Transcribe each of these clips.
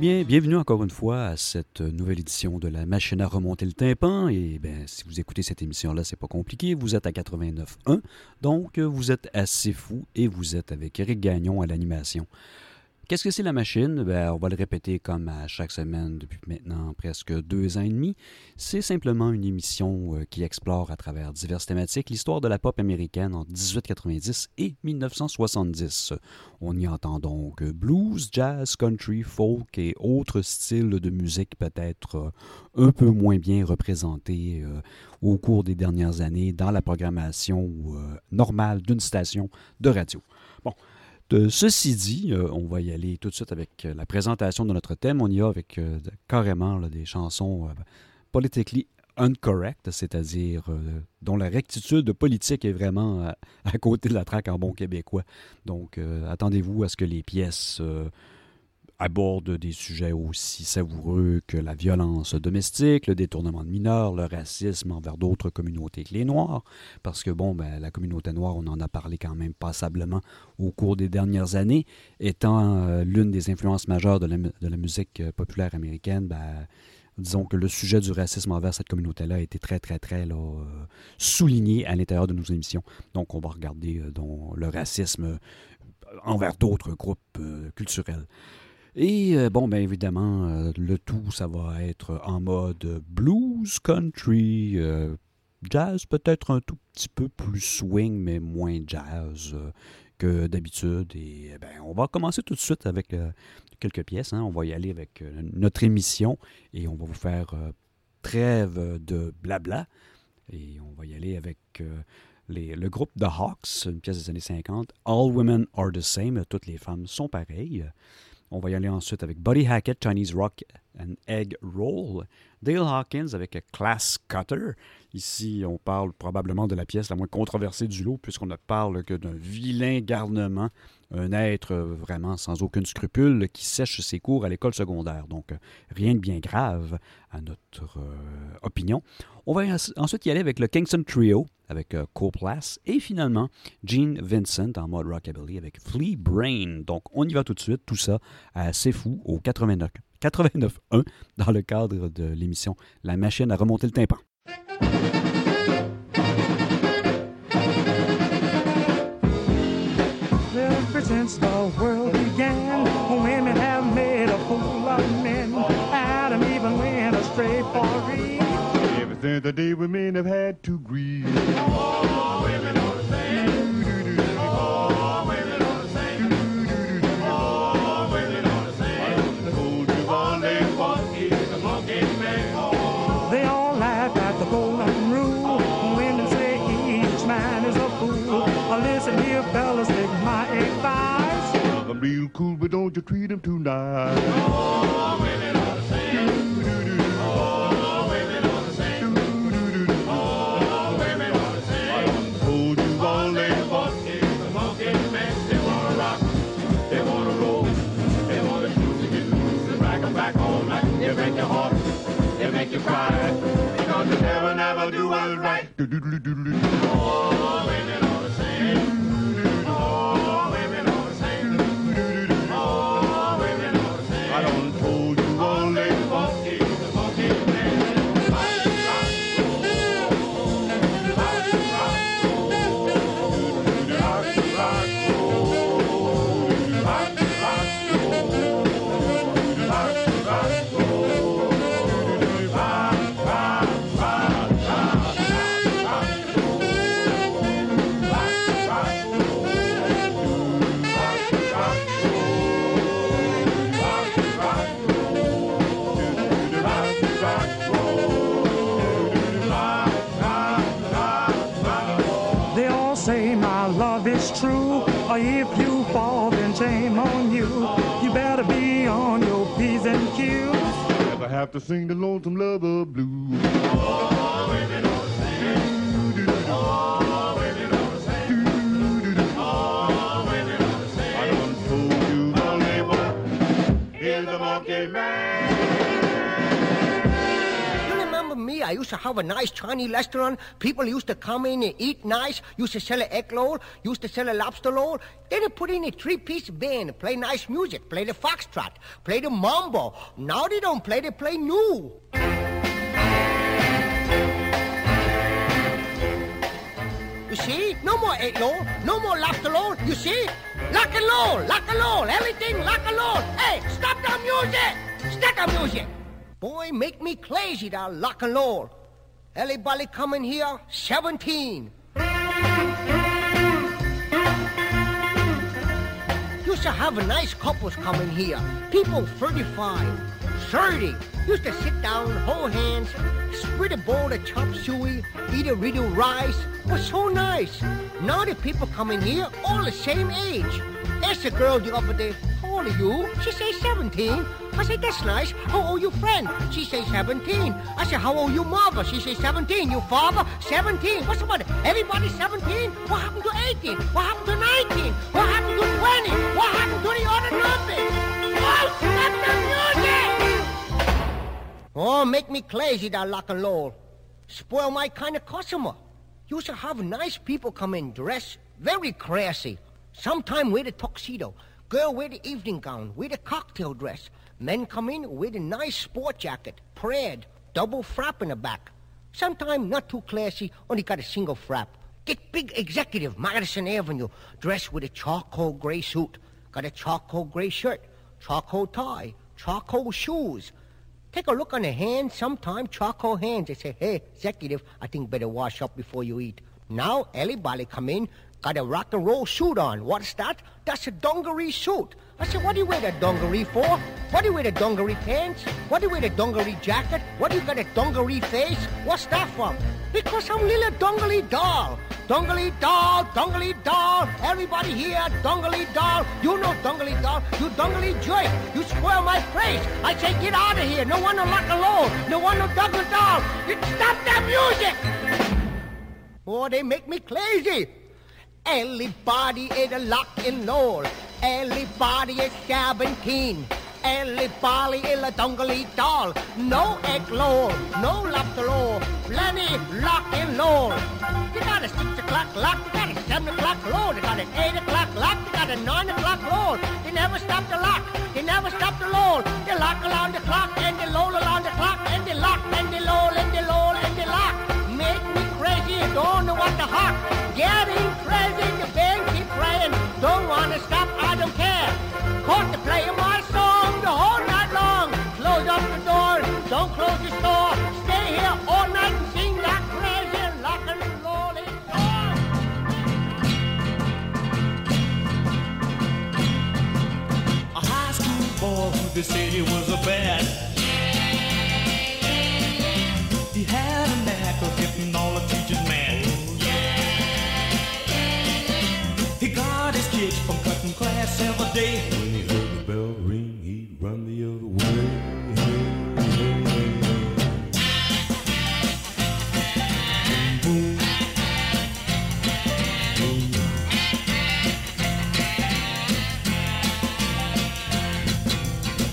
bien, bienvenue encore une fois à cette nouvelle édition de la machine à remonter le tympan. Et bien, si vous écoutez cette émission-là, c'est pas compliqué. Vous êtes à 89.1, donc vous êtes assez fou et vous êtes avec Eric Gagnon à l'animation. Qu'est-ce que c'est la machine? Ben, on va le répéter comme à chaque semaine depuis maintenant presque deux ans et demi. C'est simplement une émission euh, qui explore à travers diverses thématiques l'histoire de la pop américaine en 1890 et 1970. On y entend donc blues, jazz, country, folk et autres styles de musique peut-être euh, un peu moins bien représentés euh, au cours des dernières années dans la programmation normale d'une station de radio. Bon, ceci dit, euh, on va y aller tout de suite avec euh, la présentation de notre thème. On y va avec euh, carrément des chansons politically incorrect, c'est-à-dire dont la rectitude politique est vraiment à, côté de la traque en bon québécois. Donc, attendez-vous à ce que les pièces aborde des sujets aussi savoureux que la violence domestique, le détournement de mineurs, le racisme envers d'autres communautés que les Noirs, parce que bon, ben, la communauté noire, on en a parlé quand même passablement au cours des dernières années, étant euh, l'une des influences majeures de la, musique euh, populaire américaine, ben, disons que le sujet du racisme envers cette communauté-là a été très, très, très là, euh, souligné à l'intérieur de nos émissions. Donc, on va regarder le racisme envers d'autres groupes culturels. Et euh, bon, bien évidemment, euh, le tout, ça va être en mode blues, country, euh, jazz, peut-être un tout petit peu plus swing, mais moins jazz que d'habitude. Et ben, on va commencer tout de suite avec quelques pièces. Hein. On va y aller avec notre émission et on va vous faire trêve de blabla. Et on va y aller avec le groupe The Hawks, une pièce des années 50. All Women Are the Same, toutes les femmes sont pareilles. On va y aller ensuite avec Buddy Hackett, Chinese Rock and Egg Roll. Dale Hawkins avec Class Cutter. Ici, on parle probablement de la pièce la moins controversée du lot, puisqu'on ne parle que d'un vilain garnement un être vraiment sans aucun scrupule qui sèche ses cours à l'école secondaire. Donc, rien de bien grave à notre euh, opinion. On va ensuite y aller avec le Kingston Trio avec euh, Coplass et finalement Gene Vincent en mode rockabilly avec Flea Brain. Donc, on y va tout de suite, tout ça assez fou au 89 89.1 dans le cadre de l'émission La machine à remonter le tympan. Ever the day women have had to grieve. Oh, women are the same. Oh, women are the same. Oh, women are the same. I told you Bondage was the monkey's man. They all laugh at the golden rule. Women say each man is a fool. Listen here, fellas, take my advice. I'm real cool, but don't you treat him too nice. Oh, women oh, make you cry, because you never, never do what's right. Oh, the to sing the lonesome lover blues. I used to have a nice Chinese restaurant. People used to come in and eat nice. Used to sell an egg roll. Used to sell a lobster roll. Then they put in a three-piece band, play nice music, play the foxtrot, play the mambo. Now they don't play, they play new. You see? No more egg roll, no more lobster roll. You see? Lock and roll, lock and roll, everything lock and roll. Hey, stop the music! Stop the music! Boy, make me crazy, that lock and roll. Everybody coming here, 17. Used to have nice couples coming here. People 35, 30. Used to sit down, hold hands, spread a bowl of chop suey, eat a little rice. Was so nice. Now the people coming here, all the same age. Asked the girl the other day, old are you? She say 17. I say, that's nice. How old you friend? She say 17. I say, how old you mother? She say 17. You father? 17. What's the matter? Everybody 17? What happened to 18? What happened to 19? What happened to 20? What happened to the other numbers? Oh, stop the music! Oh, make me crazy, that lock and roll. Spoil my kind of customer. Used to have nice people come in, dress very classy. Sometime wear the tuxedo. Girl wear the evening gown, wear the cocktail dress. Men come in with a nice sport jacket, praid, double frap in the back. Sometime not too classy, only got a single frap. Get big executive, Madison Avenue, dressed with a charcoal gray suit. Got a charcoal gray shirt, charcoal tie, charcoal shoes. Take a look on the hands, sometime charcoal hands. They say, hey, executive, I think better wash up before you eat. Now, everybody come in, got a rock and roll suit on. What's that? That's a dungaree suit. I said, what do you wear that dungaree for? What do you wear the dungaree pants? What do you wear the dungaree jacket? What do you got a dungaree face? What's that from? Because I'm little dungaree doll. Dungaree doll, dungaree doll. Everybody here, dungaree doll. You know dungaree doll. You dungaree joy. You spoil my face. I say, get out of here. No one to lock alone. No one to dungaree doll. You stop that music. Oh, they make me crazy. Everybody is a lock and roll. Everybody is 17. Everybody is a dungaree doll. No egg roll, no lobster roll. Plenty lock and roll. You got a 6 o'clock lock, you got a 7 o'clock roll. You got an 8 o'clock lock, you got a 9 o'clock roll. They never stop the lock, they never stop the roll. They lock around the clock and they roll around the clock and they lock and they roll and they roll and they lock. Crazy, don't know what the heart. Getting crazy, the band keep playing. Don't wanna stop, I don't care. Caught the playing my song the whole night long. Close up the door, don't close the store. Stay here all night and sing that crazy lock and rolling song. A high school boy who they said he was a bad. Every day. When he heard the bell ring, he'd run the other way.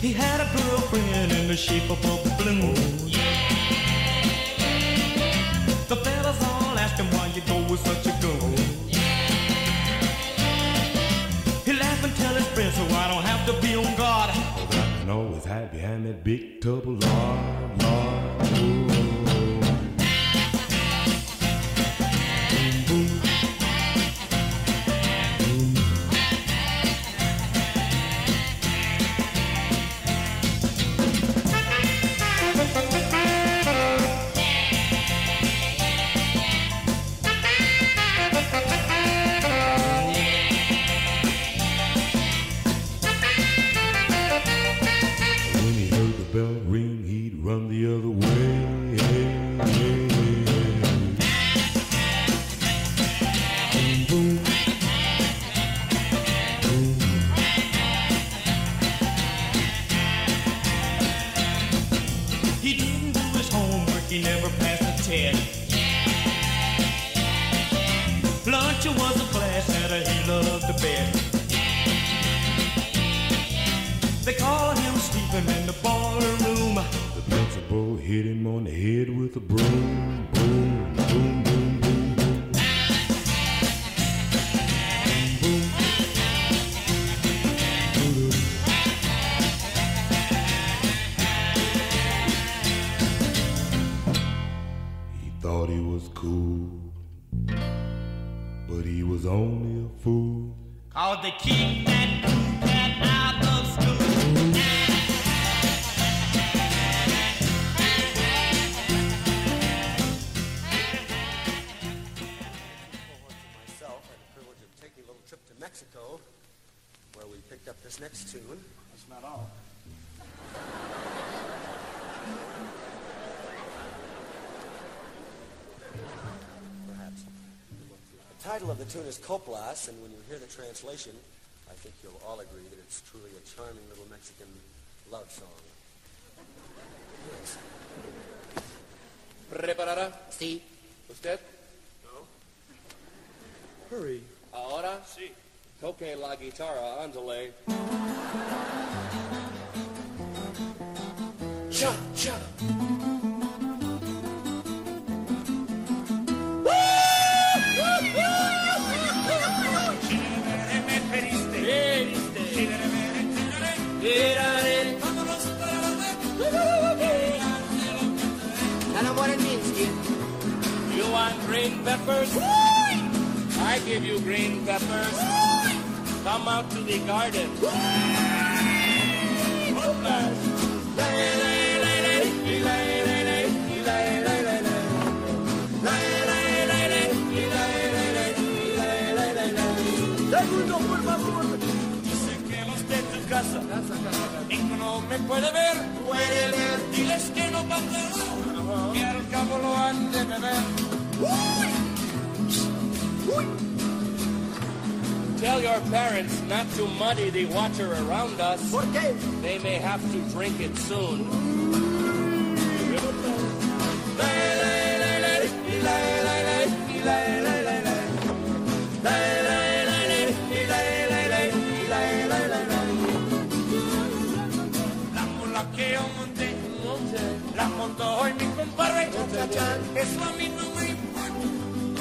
He had a girlfriend in the shape of a Can always hide behind that big tub of lard, lard. Ooh. Is Coplas, and when you hear the translation, I think you'll all agree that it's truly a charming little Mexican love song. Yes. ¿Preparada? Sí. ¿Usted? No. Hurry. Ahora? Sí. Toque la guitarra, ándale. Cha, cha. Tell them what it means, kid. You want green peppers? I give you green peppers. Come out to the garden. Casa y que no me puede ver. Diles que no pasa que al cabo lo han de beber. Tell your parents not to muddy the water around us. They may have to drink it soon. Montó hoy mi compadre. Eso a mí no me importa.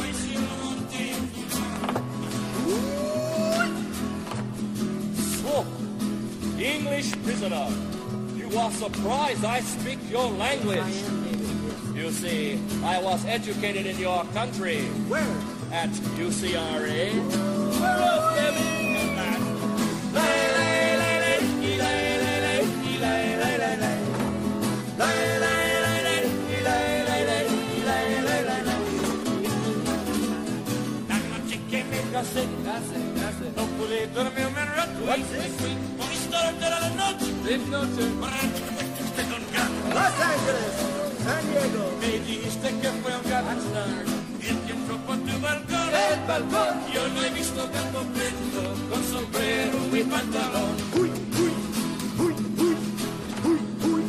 Hoy sí lo monté. Oh, English prisoner, you are surprised I speak your language. You see, I was educated in your country Where? at UCRA. Where else, Debbie? La casé, no pude dormirme un rato. Con mi historia de la noche. Con ganas. Los Angeles. San Diego. Me dijiste que fue un. Y el entró por tu balcón. El balcón. Yo lo he visto tan completo. Con sombrero y pantalón.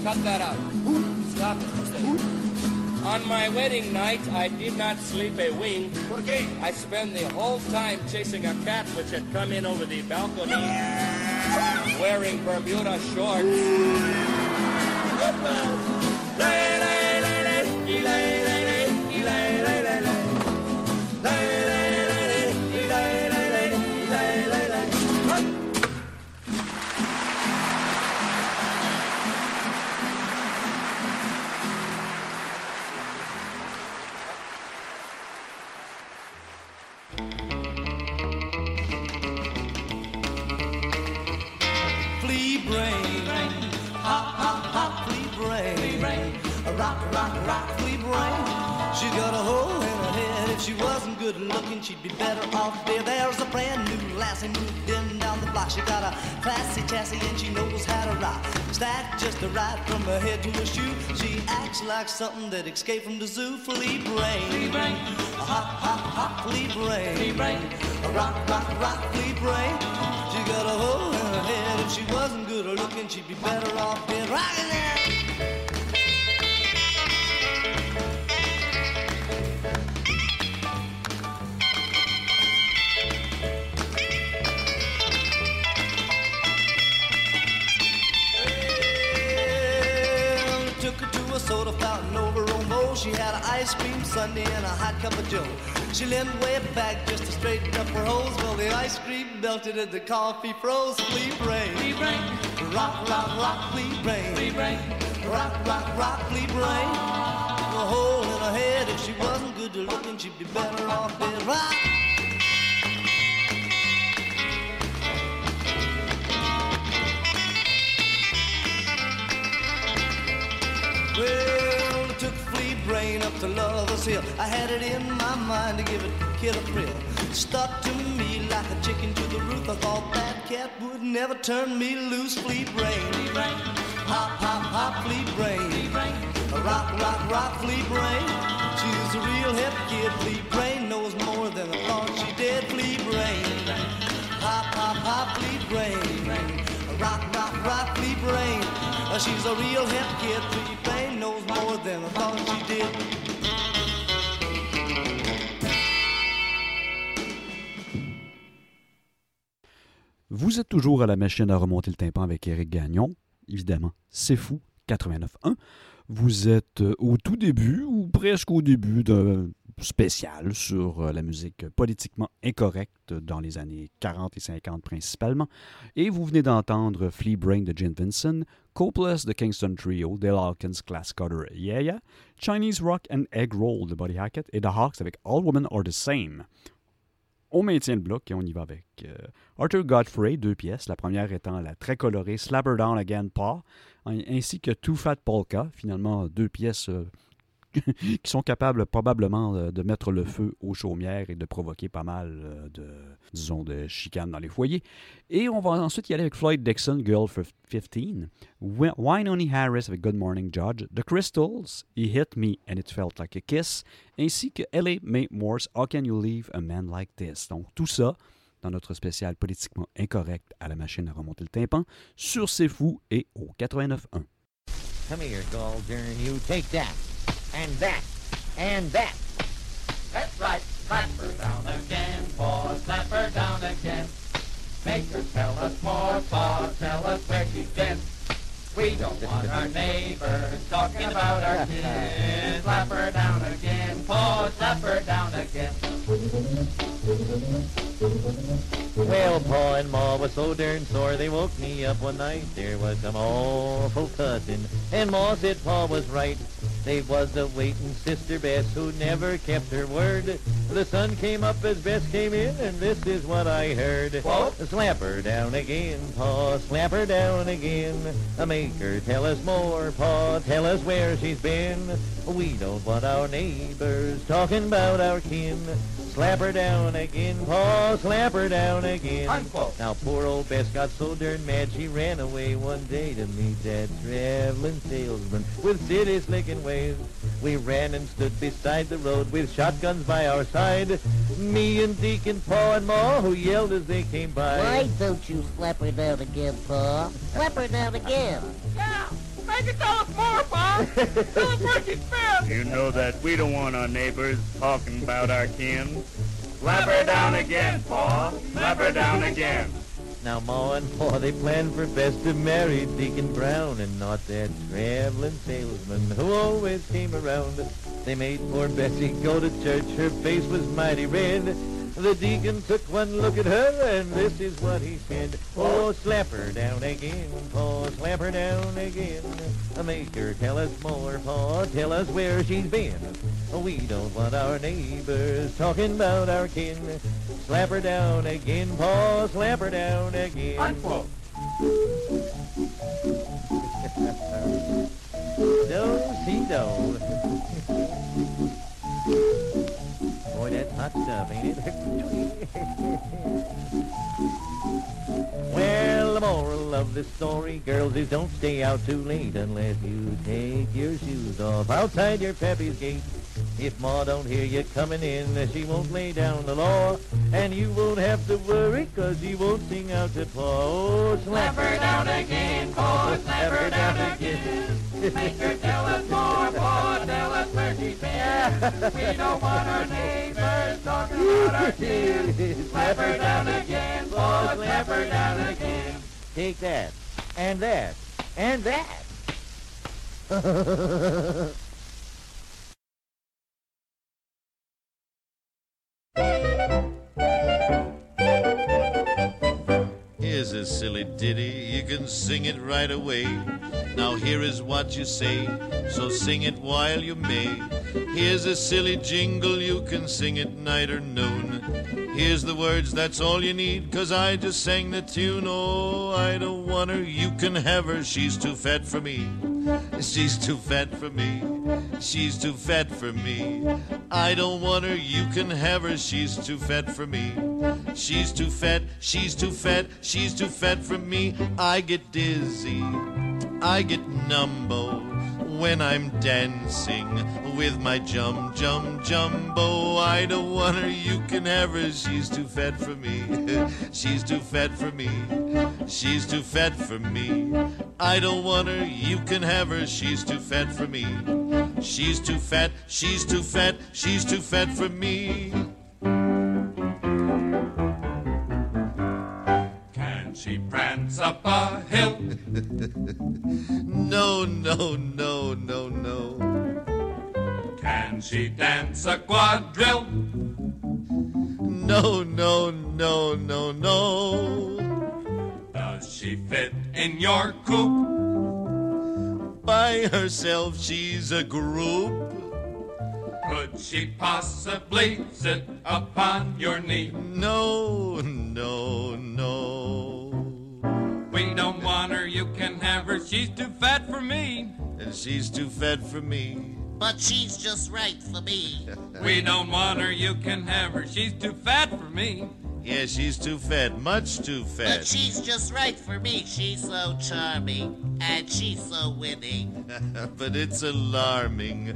Cut that out. Stop it. On my wedding night, I did not sleep a wink. I spent the whole time chasing a cat which had come in over the balcony wearing Bermuda shorts. Be better off dead. There's a brand new lassie moved in down the block. She got a classy chassis and she knows how to rock. Stacked just the right from her head to her shoe. She acts like something that escaped from the zoo. Flea brain. A hot, hot, hot flea brain. A rock, rock, rock flea brain. She got a hole in her head. If she wasn't good looking, she'd be better off dead. Rockin' that. Soda fountain over on Mo. She had an ice cream sundae and a hot cup of joe. She leaned way back just to straighten up her hose. Well, the ice cream melted and the coffee froze. Flea brain, flea brain, rock, rock, rock, flea brain, flea brain, rock, rock, rock, flea brain. A hole in her head. If she wasn't good to looking, she'd be better off dead. Rock! Well, it took flea brain up to Lover's Hill. I had it in my mind to give it a thrill. Stuck to me like a chicken to the roof. I thought that cat would never turn me loose. Flea brain, hop, hop, hop, flea brain. Rock, rock, rock, flea brain. She's a real hip kid. Flea brain knows more than I thought she did. Flea brain, hop, hop, hop, flea brain. Rock, rock, rock, flea brain. Vous êtes toujours à la machine à remonter le tympan avec Éric Gagnon. Évidemment, c'est fou, 89.1. Vous êtes euh, au tout début, ou presque au début d'un spécial sur euh, la musique politiquement incorrecte dans les années 40 et 50 principalement. Et vous venez d'entendre Flea Brain de Gene Vincent, Copeless de Kingston Trio, Dale Hawkins, Class Cutter, Yeah Yeah, Chinese Rock and Egg Roll de Buddy Hackett et The Hawks avec All Women Are the Same. On maintient le bloc et on y va avec euh, Arthur Godfrey, deux pièces, la première étant la très colorée Slap Her Down Again Paw, ainsi que Too Fat Polka, finalement deux pièces euh, qui sont capables probablement euh, de mettre le feu aux chaumières et de provoquer pas mal euh, de, disons, de chicanes dans les foyers. Et on va ensuite y aller avec Floyd Dixon, Girl 15, Wi- Wynoni Harris avec Good Morning Judge, The Crystals, He Hit Me and It Felt Like a Kiss, ainsi que L.A. May Morse, How Can You Leave a Man Like This? Donc tout ça dans notre spécial politiquement incorrect à la machine à remonter le tympan, sur C'est Fou et au 89.1. Come here, Goldern. You take that, and that, and that. That's right. Slap her down again, paw, slap her down again. Make her tell us more, paw, tell us where she's been. We don't want our neighbors talking about our kids. Slap her down again, paw, slap her down again. Well, Pa and Ma was so darn sore they woke me up one night. There was some awful cussing, and Ma said Pa was right. They was a waiting Sister Bess who never kept her word. The sun came up as Bess came in, and this is what I heard. What? Slap her down again, Pa, slap her down again. Make her tell us more, Pa, tell us where she's been. We don't want our neighbors talking about our kin. Slap her down again, Pa, slap her down again. Unquote. Now poor old Bess got so darn mad she ran away one day to meet that traveling salesman with city slicking ways. We ran and stood beside the road with shotguns by our side. Me and Deacon Pa and Ma who yelled as they came by. Why don't you slap her down again, Pa? Slap her down again. Yeah, make her tell us more, Pa. tell us where she's been. You know that we don't want our neighbors talking about our kin. Slap her down again, Paul. Slap her down again. Now Ma and Pa they planned for Bess to marry Deacon Brown and not that traveling salesman who always came around. They made poor Bessie go to church. Her face was mighty red. The deacon took one look at her, and this is what he said. Oh, slap her down again, Pa, slap her down again. Uh, make her tell us more, Pa, tell us where she's been. Uh, we don't want our neighbors talking about our kin. Slap her down again, Pa, slap her down again. Unquote. Do, see, do. Boy, that's hot stuff, ain't it? well, the moral of this story, girls, is don't stay out too late unless you take your shoes off outside your pappy's gate. If Ma don't hear you coming in, she won't lay down the law, and you won't have to worry, 'cause she won't sing out to Pa. Oh, slap her down again, Pa, slap her down again. Make her tell us more, Pa, tell us where she's been. We don't want our neighbors talking about our kids. Slap her down again, Pa, slap her down again. Take that, and that, and that. Here's a silly ditty, you can sing it right away. Now here is what you say, so sing it while you may. Here's a silly jingle, you can sing at night or noon. Here's the words, that's all you need, cause I just sang the tune. Oh, I don't want her, you can have her, she's too fat for me. She's too fat for me. She's too fat for me. I don't want her, you can have her, she's too fat for me. She's too fat, she's too fat, she's too fat for me. I get dizzy, I get numbo oh. When I'm dancing with my jum jum jumbo. I don't want her, you can have her. She's too fat for me. She's too fat for me. She's too fat for me. I don't want her, you can have her. She's too fat for me. She's too fat, she's too fat, she's too fat for me. Can she prance up a hill? No, no, no, no, no. Can she dance a quadrille? No, no, no, no, no. Does she fit in your coupe? By herself, she's a group. Could she possibly sit upon your knee? No, no, no. We don't want her, you can have her. She's too fat for me. And she's too fat for me. But she's just right for me. We don't want her, you can have her. She's too fat for me. Yeah, she's too fat, much too fat. But she's just right for me. She's so charming. And she's so winning. but it's alarming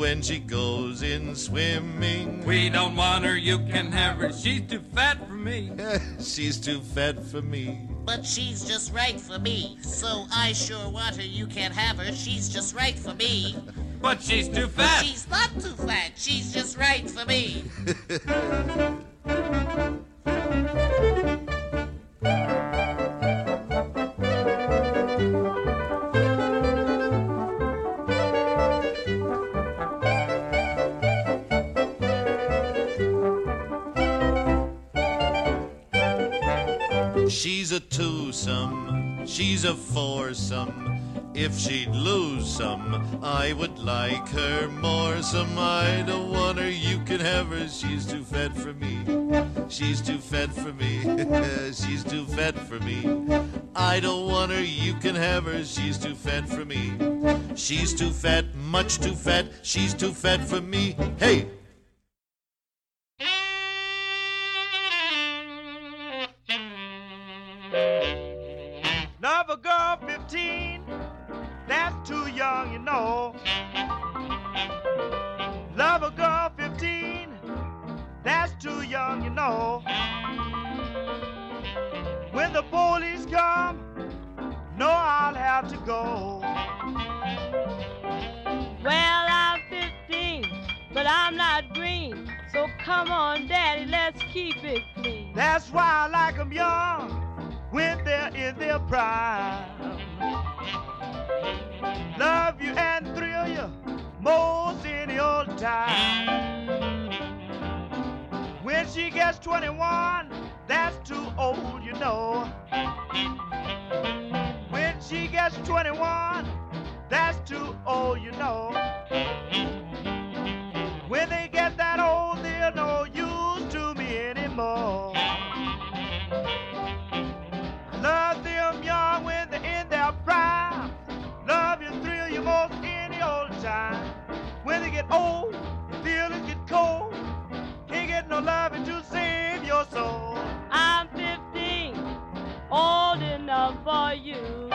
when she goes in swimming. We don't want her, you can have her. She's too fat for me. she's too fat for me. But she's just right for me. So I sure want her. You can't have her. She's just right for me. But she's too But fat. she's not too fat. She's just right for me. She's a twosome, she's a foursome. If she'd lose some, I would like her more. Some I don't want her, you can have her. She's too fat for me. She's too fat for me. she's too fat for me. I don't want her, you can have her. She's too fat for me. She's too fat, much too fat. She's too fat for me. Hey! Know. When the police come, no, I'll have to go. Well, I'm 15, but I'm not green. So come on, Daddy, let's keep it clean. That's why I like 'em young when they're in their prime. Love you and thrill you most any old time. When she gets 21, that's too old, you know. When she gets 21, that's too old, you know. When they get that old, they're no use to me anymore. Love them young when they're in their prime. Love you, thrill you most any old time. When they get old, feelings get cold. No to save your soul. I'm 15, old enough for you.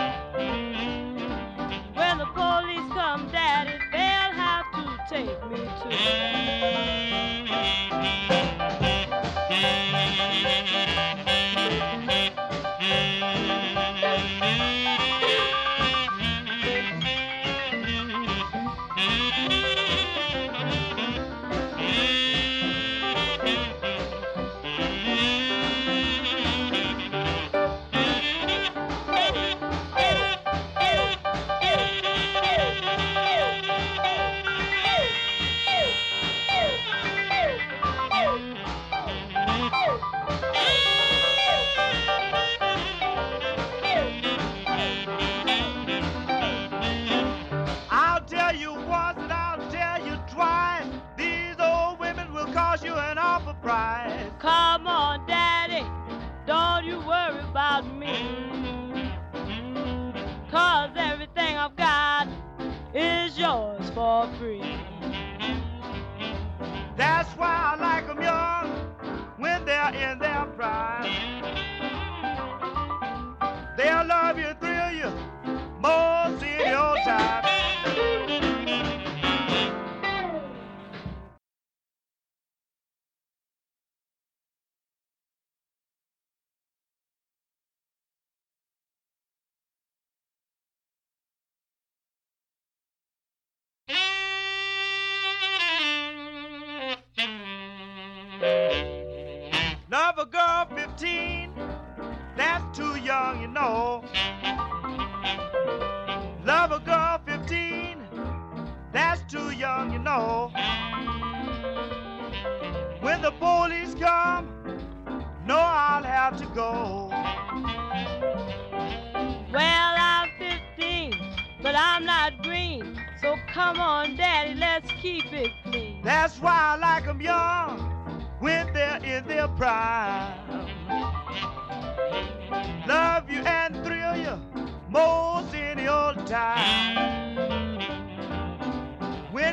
When the police come, Daddy, they'll have to take me cost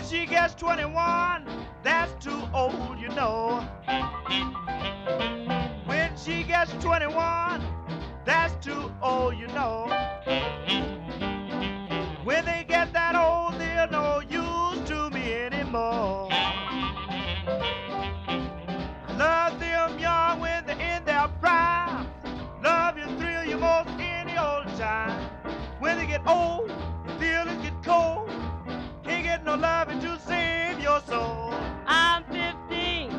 When she gets 21, that's too old, you know. When she gets 21, that's too old, you know. When they get that old, they're no use to me anymore. Love them young when they're in their prime. Love you, thrill you most any old time. When they get old, feelings get cold. Get no loving to save your soul. I'm 15,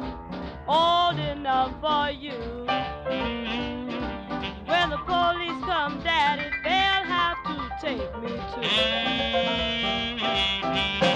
old enough for you. When the police come, Daddy, they'll have to take me I'll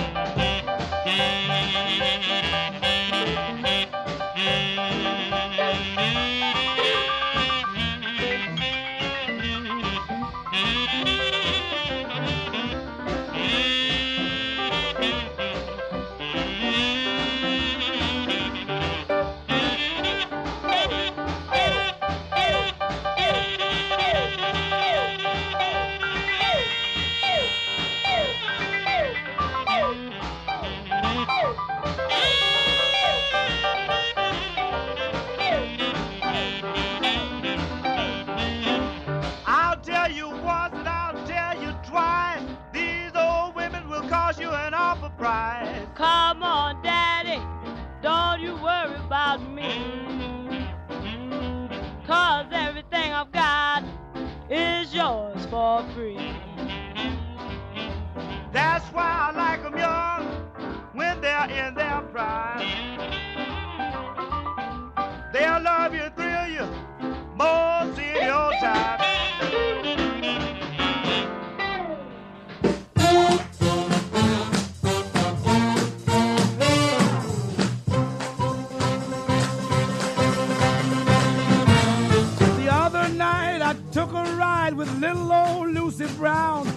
Lucy Brown.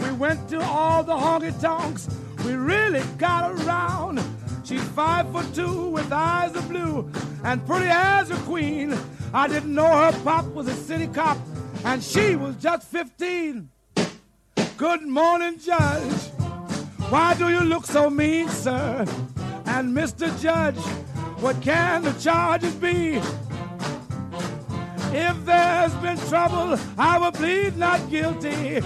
We went to all the honky tonks. We really got around. She's five foot two with eyes of blue and pretty as a queen. I didn't know her pop was a city cop and she was just 15. Good morning, Judge. Why do you look so mean, sir? And Mr. Judge, what can the charges be? If there's been trouble, I will plead not guilty.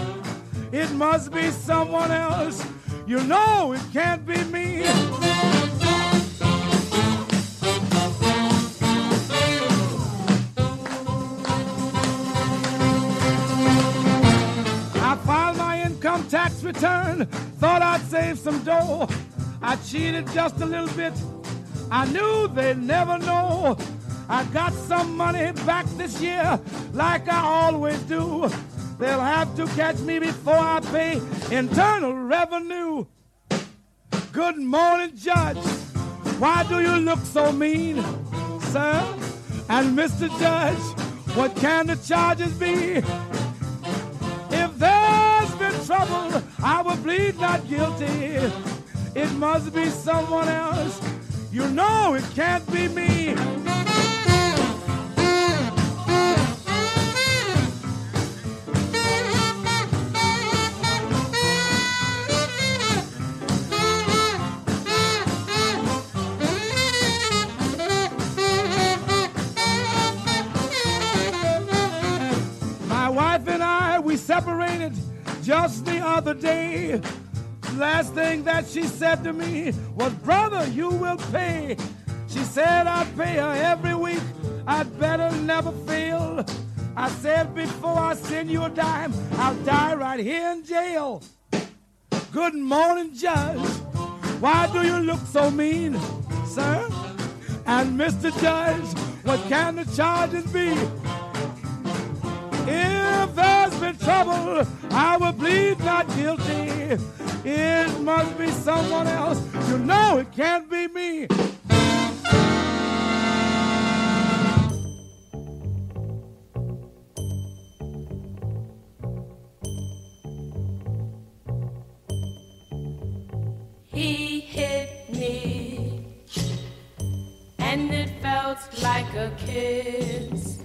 It must be someone else. You know it can't be me. I filed my income tax return, thought I'd save some dough. I cheated just a little bit. I knew they'd never know. I got some money back this year, like I always do. They'll have to catch me before I pay internal revenue. Good morning, Judge. Why do you look so mean, sir? And Mr. Judge, what can the charges be? If there's been trouble, I will plead not guilty. It must be someone else. You know it can't be me. Just the other day, last thing that she said to me was, Brother, you will pay. She said, I'd pay her every week. I'd better never fail. I said, Before I send you a dime, I'll die right here in jail. Good morning, Judge. Why do you look so mean, sir? And Mr. Judge, what can the charges be? If I'm in trouble, I will plead not guilty. It must be someone else. You know it can't be me. He hit me, and it felt like a kiss.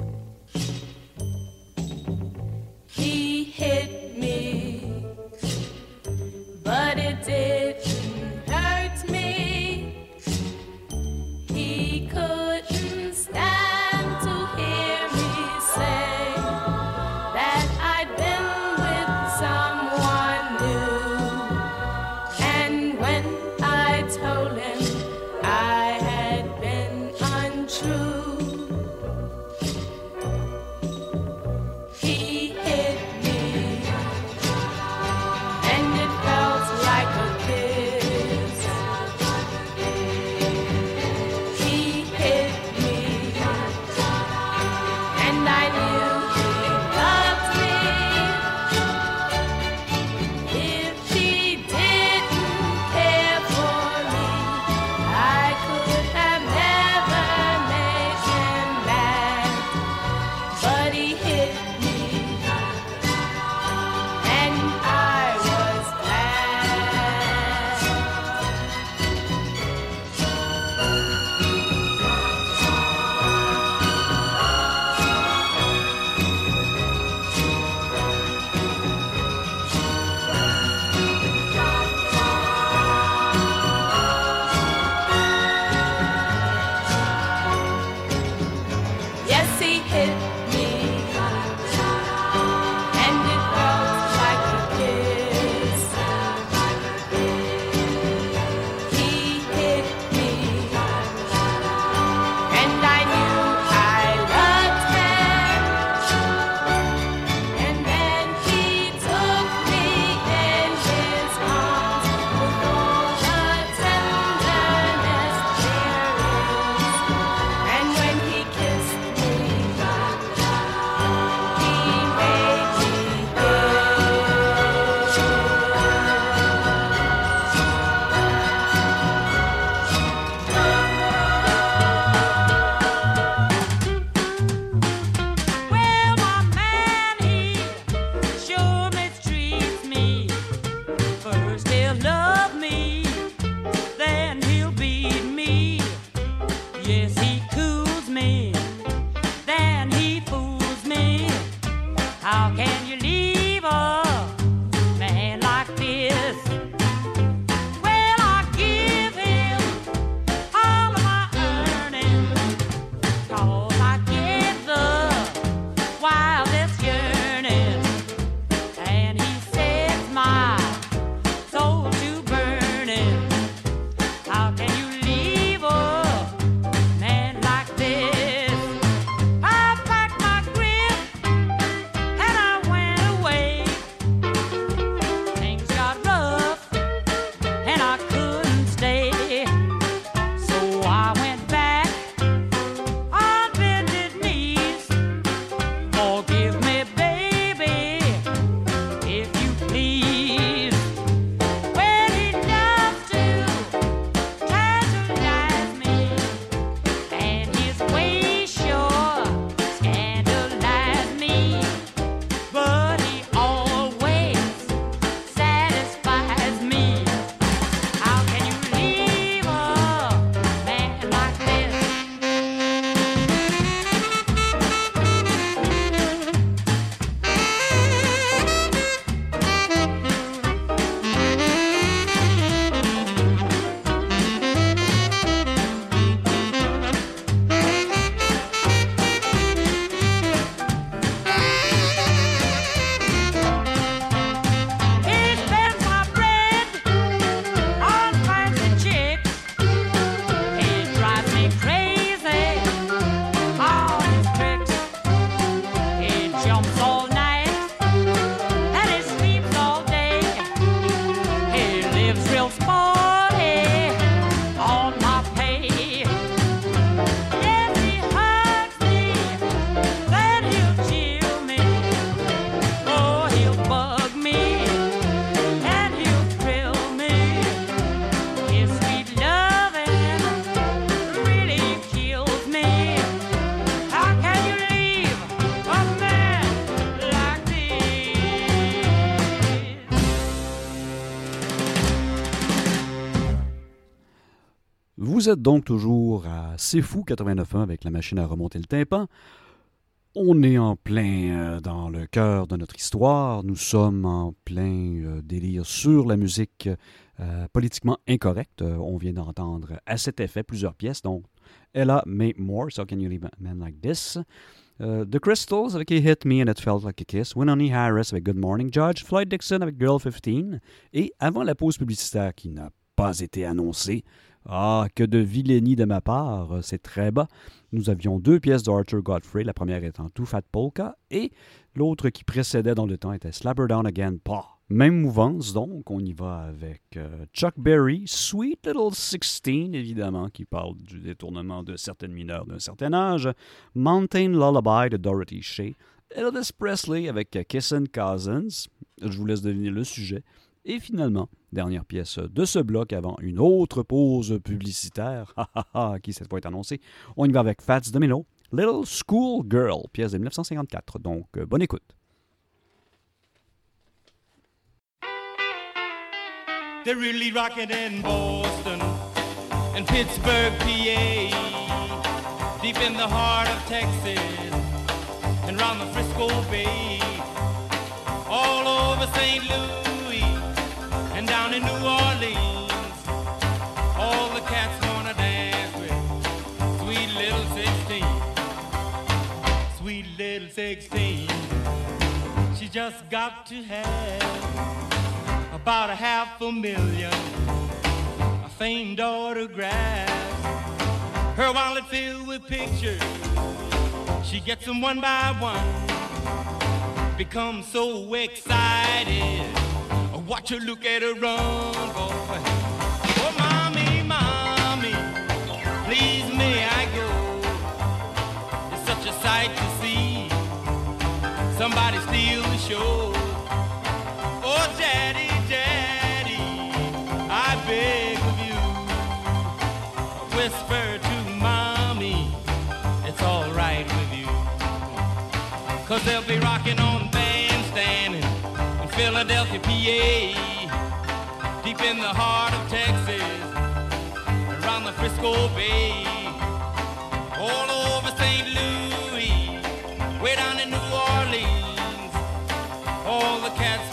Vous êtes donc toujours à C'est Fou 89.1 avec la machine à remonter le tympan. On est en plein euh, dans le cœur de notre histoire. Nous sommes en plein euh, délire sur la musique euh, politiquement incorrecte. On vient d'entendre à cet effet plusieurs pièces, dont Ella May Moore, So Can You Leave a Man Like This? The Crystals avec He Hit Me and It Felt Like a Kiss. Winoni Harris avec Good Morning Judge. Floyd Dixon avec Girl 15. Et avant la pause publicitaire qui n'a pas été annoncée, ah, que de vilainie de ma part, c'est très bas. Nous avions deux pièces d'Arthur Godfrey, la première étant Too Fat Polka, et l'autre qui précédait dans le temps était Slap Her Down Again, pas. Même mouvance, donc, on y va avec euh, Chuck Berry, Sweet Little Sixteen, évidemment, qui parle du détournement de certaines mineures d'un certain âge, Mountain Lullaby de Dorothy Shea, Elvis Presley avec Kissin' Cousins, je vous laisse deviner le sujet, et finalement, dernière pièce de ce bloc avant une autre pause publicitaire, qui cette fois est annoncée. On y va avec Fats Domino, Little School Girl, pièce de 1954. Donc, euh, bonne écoute. They're really rocking in Boston and Pittsburgh, PA, deep in the heart of Texas and round the Frisco Bay, all over St. Louis down in New Orleans. All the cats wanna dance with sweet little 16, sweet little 16. She just got to have about a half a million a famed autographs. Her wallet filled with pictures. She gets them one by one. Becomes so excited. Watch her look at her run, boy. Oh, mommy, mommy, please may I go? It's such a sight to see. Somebody steal the show. Oh, daddy, daddy, I beg of you, whisper to mommy, it's all right with you. Cause they'll be rocking on Philadelphia, PA, deep in the heart of Texas, around the Frisco Bay, all over St. Louis, way down in New Orleans. All the cats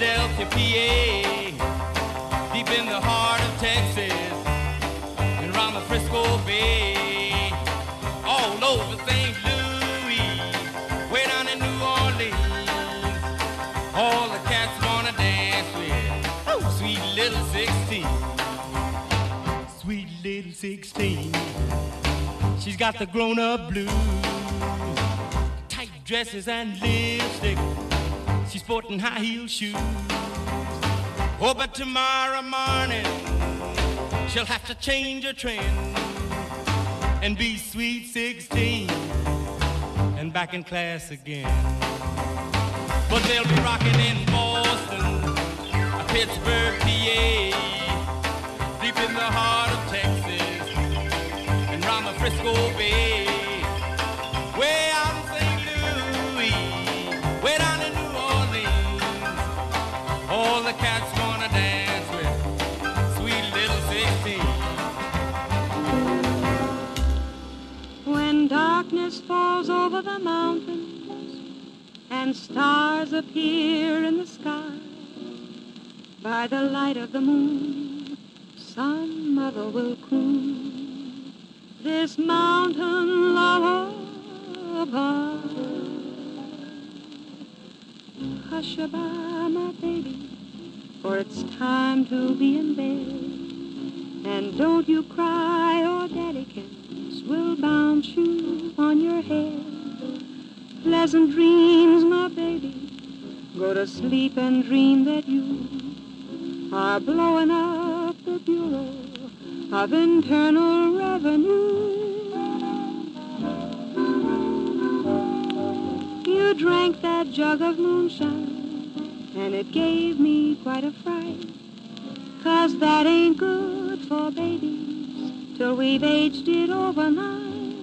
Philadelphia, PA, deep in the heart of Texas, and around the Frisco Bay, all over St. Louis, way down in New Orleans. All the cats wanna dance with sweet little 16, sweet little 16. She's got the grown-up blues tight dresses and lipstick. She's sporting high heel shoes. Oh, but tomorrow morning she'll have to change her trend and be sweet 16 and back in class again. But they'll be rocking in Boston, Pittsburgh, PA, deep in the heart of Texas and round the Frisco Bay. Way the cats wanna dance with sweet little 16. When darkness falls over the mountains and stars appear in the sky, by the light of the moon, some mother will croon this mountain lullaby. Hush-a-bye, my baby, for it's time to be in bed. And don't you cry or daddykins will bounce you on your head. Pleasant dreams, my baby. Go to sleep and dream that you are blowing up the bureau of internal revenue. You drank that jug of moonshine, and it gave me quite a fright. Cause that ain't good for babies till we've aged it overnight.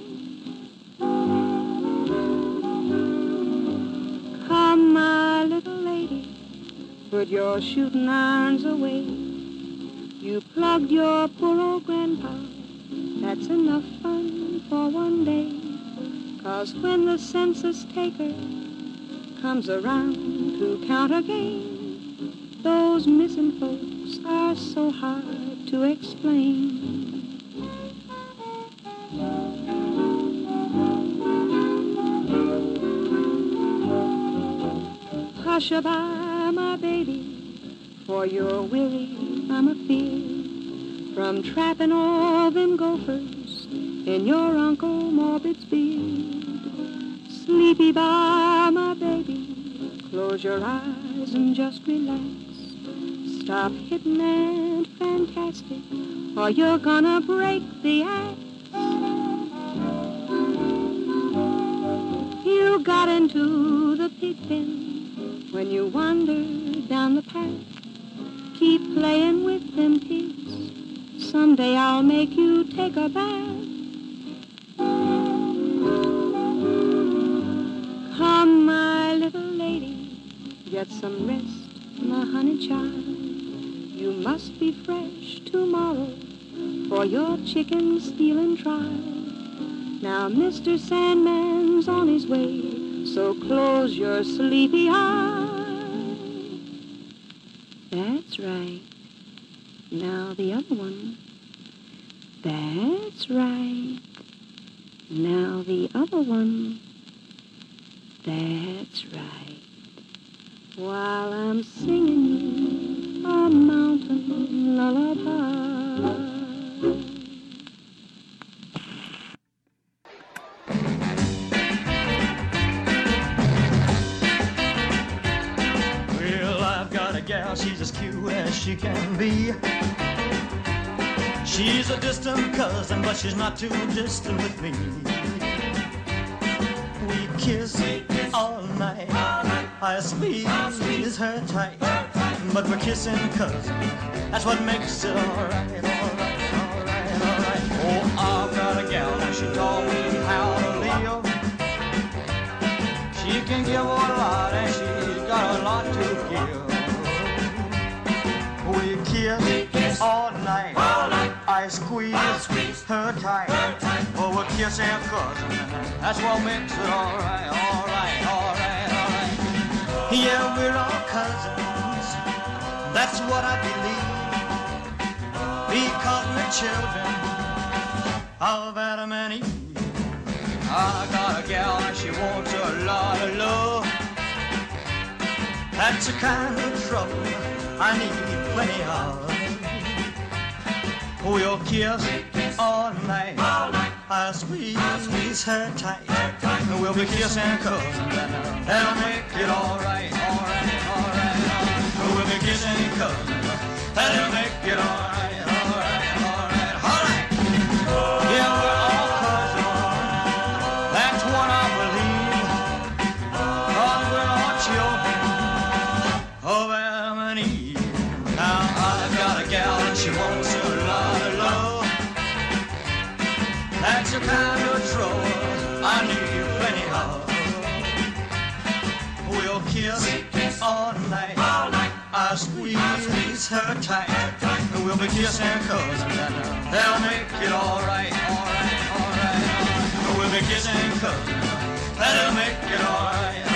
Come, my little lady, put your shooting irons away. You plugged your poor old grandpa. That's enough fun for one day. Cause when the census taker comes around to count again, those missing folks are so hard to explain. Hush my baby, for you're weary, I'm afeard, from trapping all them gophers in your Uncle Morbid's beard. Sleepy bye, my baby, close your eyes and just relax. Stop hitting and fantastic, or you're gonna break the act. You got into the pig pen when you wander down the path. Keep playing with them pigs. Someday I'll make you take a bath. Come, my little lady, get some rest, my honey child. You must be fresh tomorrow for your chicken stealing trial. Now Mr. Sandman's on his way, so close your sleepy eyes. That's right. Now the other one. That's right. Now the other one. That's right. While I'm singing you a mountain lullaby. Well, I've got a gal, she's as cute as she can be. She's a distant cousin, but she's not too distant with me. We kiss all night. I squeeze her tight. But we're kissing cousin. That's what makes it alright, alright, alright, alright. Oh, I've got a gal, now she me how to live. She can give a lot and she's got a lot to give. We kiss all night. I squeeze, her tight. Oh, we're kissing cousin. That's what makes it alright, alright. Yeah, we're all cousins. That's what I believe. Because we're children of Adam and Eve. I got a gal and she wants a lot of love. That's the kind of trouble I need plenty of. We'll kiss all night. I squeeze squeeze her tight. We'll be kissing cousins and that'll make it alright, alright, alright. We'll be kissing cousins. That'll make it alright, alright, her tight. We'll be kissing cousins and that'll make it alright, alright, alright. We'll be kissing cousins. That'll make it alright,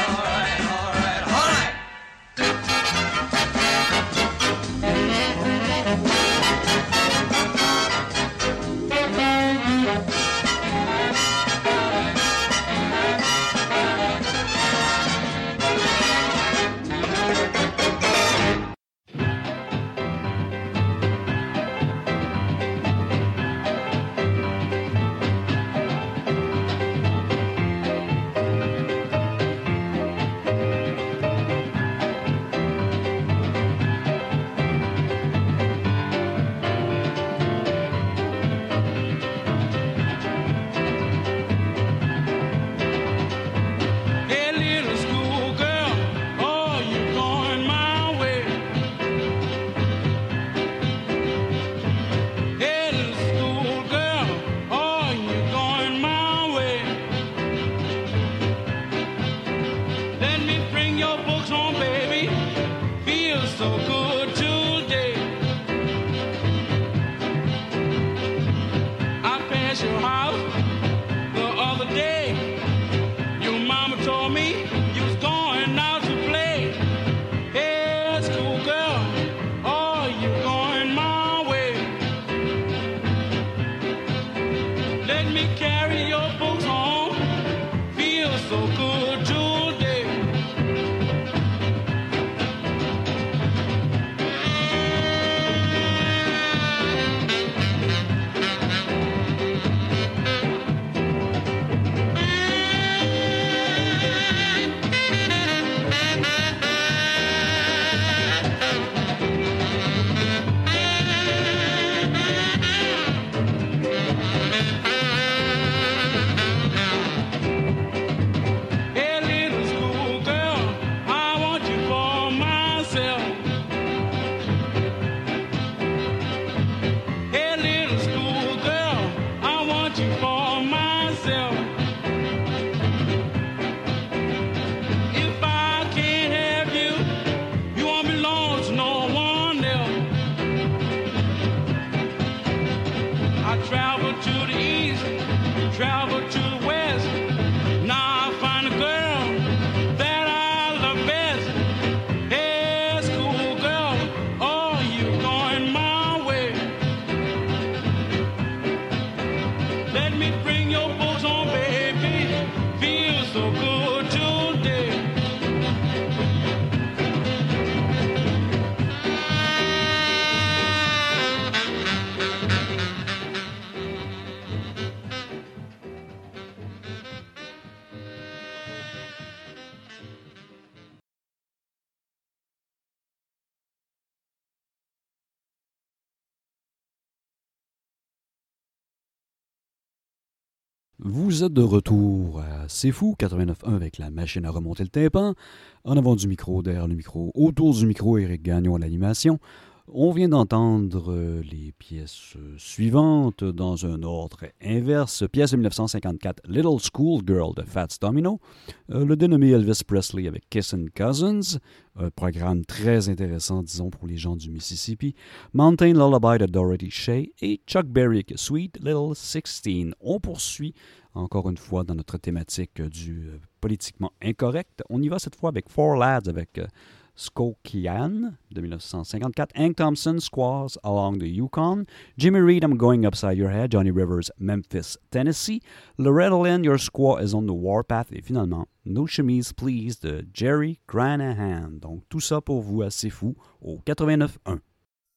Vous êtes de retour à C'est Fou 89.1 avec la machine à remonter le tympan. En avant du micro, derrière le micro, autour du micro, Eric Gagnon à l'animation. On vient d'entendre euh, les pièces euh, suivantes dans un ordre inverse. Pièce de 1954, Little School Girl de Fats Domino. Euh, le dénommé Elvis Presley avec Kissin' Cousins. Un programme très intéressant, disons, pour les gens du Mississippi. Mountain Lullaby de Dorothy Shea et Chuck Berry Sweet Little Sixteen. On poursuit encore une fois dans notre thématique du politiquement incorrect. On y va cette fois avec Four Lads avec Skokian de 1954, Hank Thompson, Squaws Along the Yukon, Jimmy Reed, I'm Going Upside Your Head, Johnny Rivers, Memphis, Tennessee, Loretta Lynn, Your Squaw is on the Warpath, et finalement, No Chemise Please de Jerry Granahan. Donc tout ça pour vous assez fou au 89.1.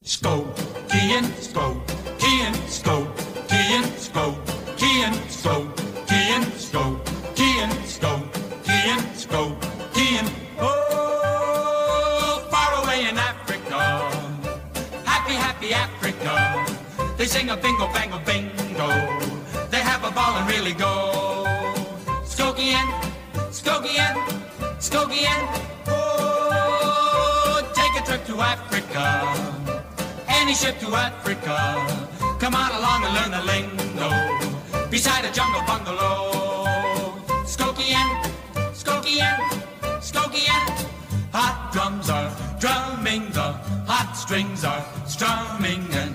Skokian, Skokian, Skokian, Skokian, Skokian, They sing a bingo, bango, bingo. They have a ball and really go. Skokian, Skokian, Skokian. Oh, take a trip to Africa any ship to Africa. Come on along and learn the lingo. Beside a jungle bungalow. Skokian, Skokian, Skokian. Hot drums are drumming, the hot strings are strumming, and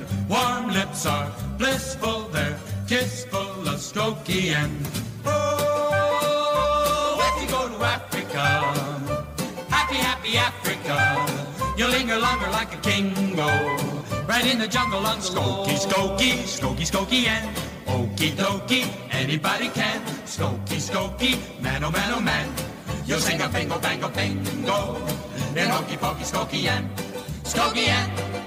lips are blissful. They're kissful of Skokian. Oh, if you go to Africa, happy, happy Africa. You'll linger longer like a kingo, right in the jungle on the Skokie, Skokie, Skokie, Skokie, and Okie dokie, anybody can. Skokie, Skokie, man, oh man, oh man. You'll sing a bingo, bango, bingo, in Hokey Pokey, Skokie, and Skokie, and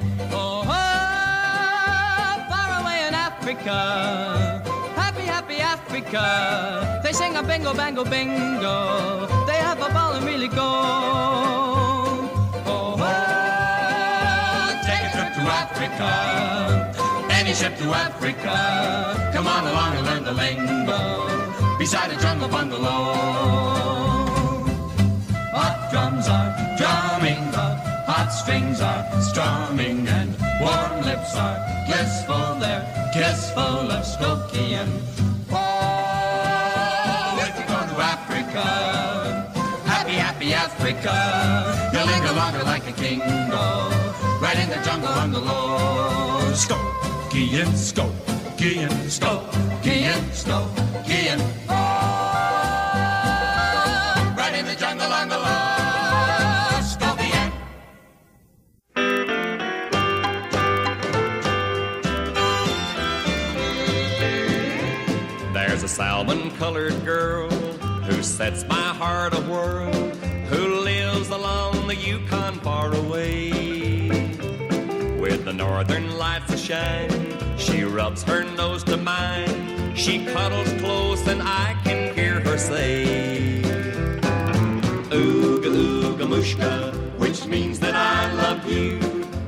Africa. Happy, happy Africa. They sing a bingo, bango, bingo. They have a ball and really go. Oh, oh, take a trip to Africa. Any ship to Africa. Come on along and learn the lingo. Beside a jungle bungalow. Hot drums are drumming, hot strings are strumming, warm lips are kissful, They're kissful of Skokie Oh, if you go to Africa, happy, happy Africa, you'll linger longer like a kingo, right in the jungle bungalow. Skokie and Skokie and Skokie and Skokie Oh, There's a almond-colored girl who sets my heart a whirl, who lives along the Yukon far away. With the northern lights a shine, she rubs her nose to mine. She cuddles close and I can hear her say, Ooga ooga mushka, which means that I love you.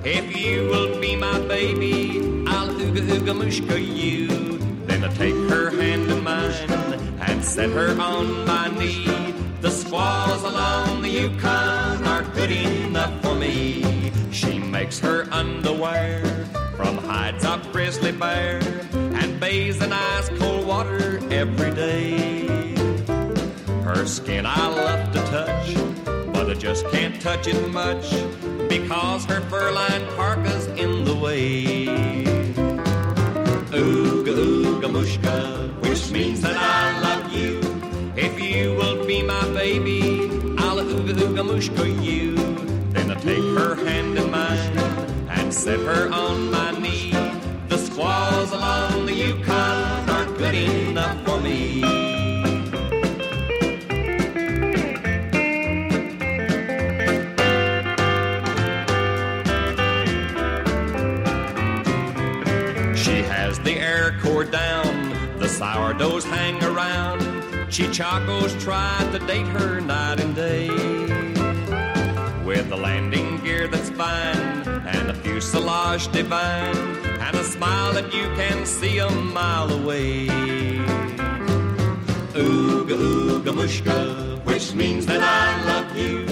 If you will be my baby, I'll ooga ooga mushka you. I take her hand in mine and set her on my knee. The squaws along the Yukon are good enough for me. She makes her underwear from hides of grizzly bear and bathes in ice cold water every day. Her skin I love to touch, but I just can't touch it much because her fur-lined parka's in the way. Mushka, which means that I love you. If you will be my baby, I'll ooga ooga mushka you. Then I take her hand in mine and set her on my knee. The squaws along the Yukon aren't good enough for me. The air core down, the sourdoughs hang around. Cheechakos try to date her night and day. With the landing gear that's fine, and a fuselage divine, and a smile that you can see a mile away. Ooga ooga mushka, which means that I love you.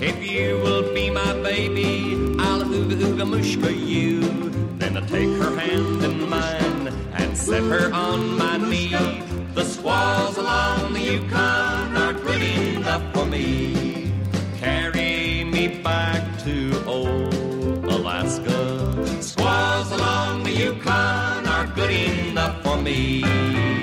If you will be my baby, I'll ooga ooga mushka you. Then I take her hand in mine and set her on my knee. The squaws along the Yukon are good enough for me. Carry me back to old Alaska. Squaws along the Yukon are good enough for me.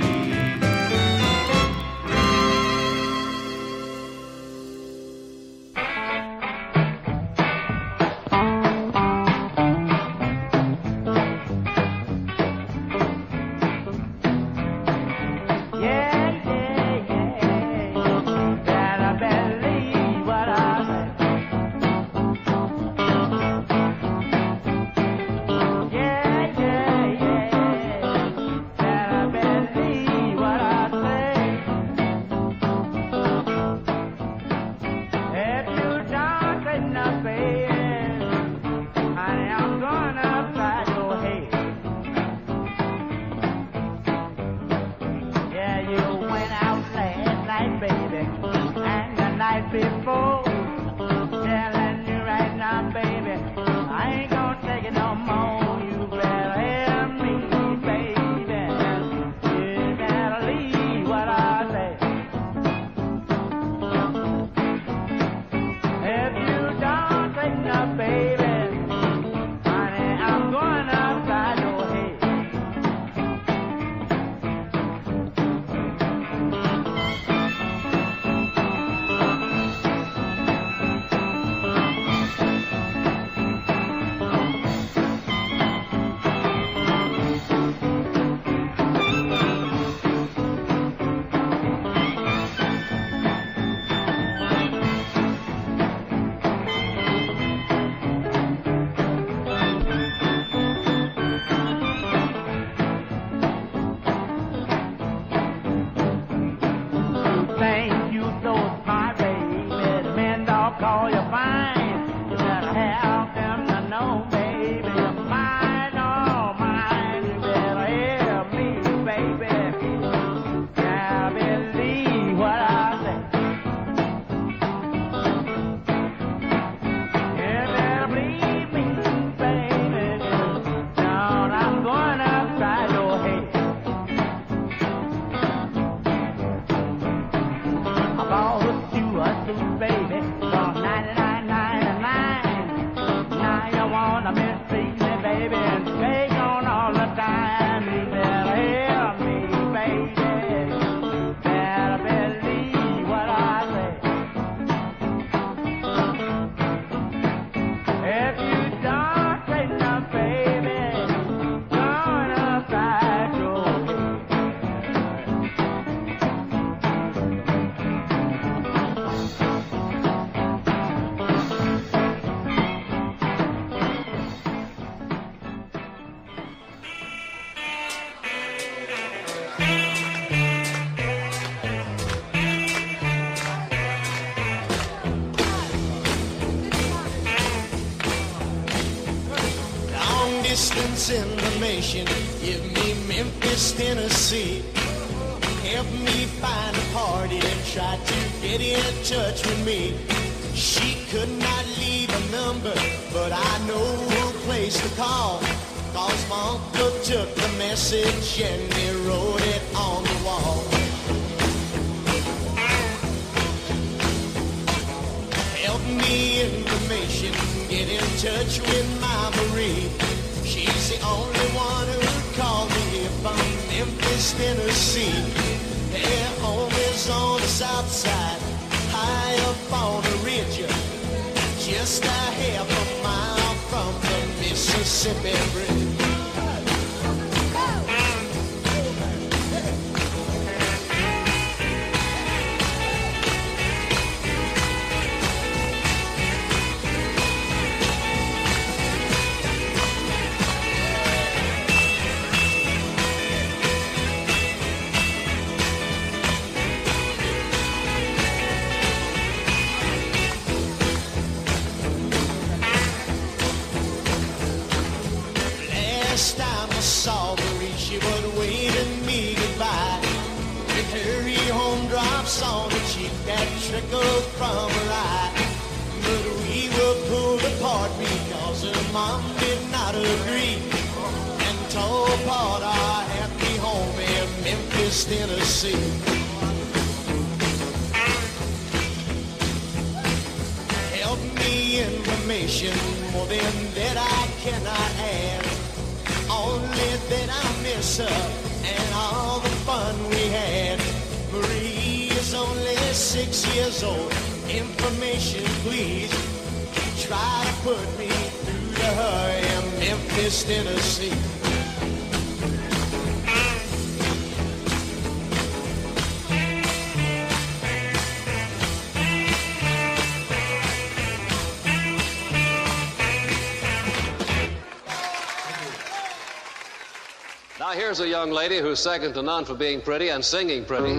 young lady who's second to none for being pretty and singing pretty,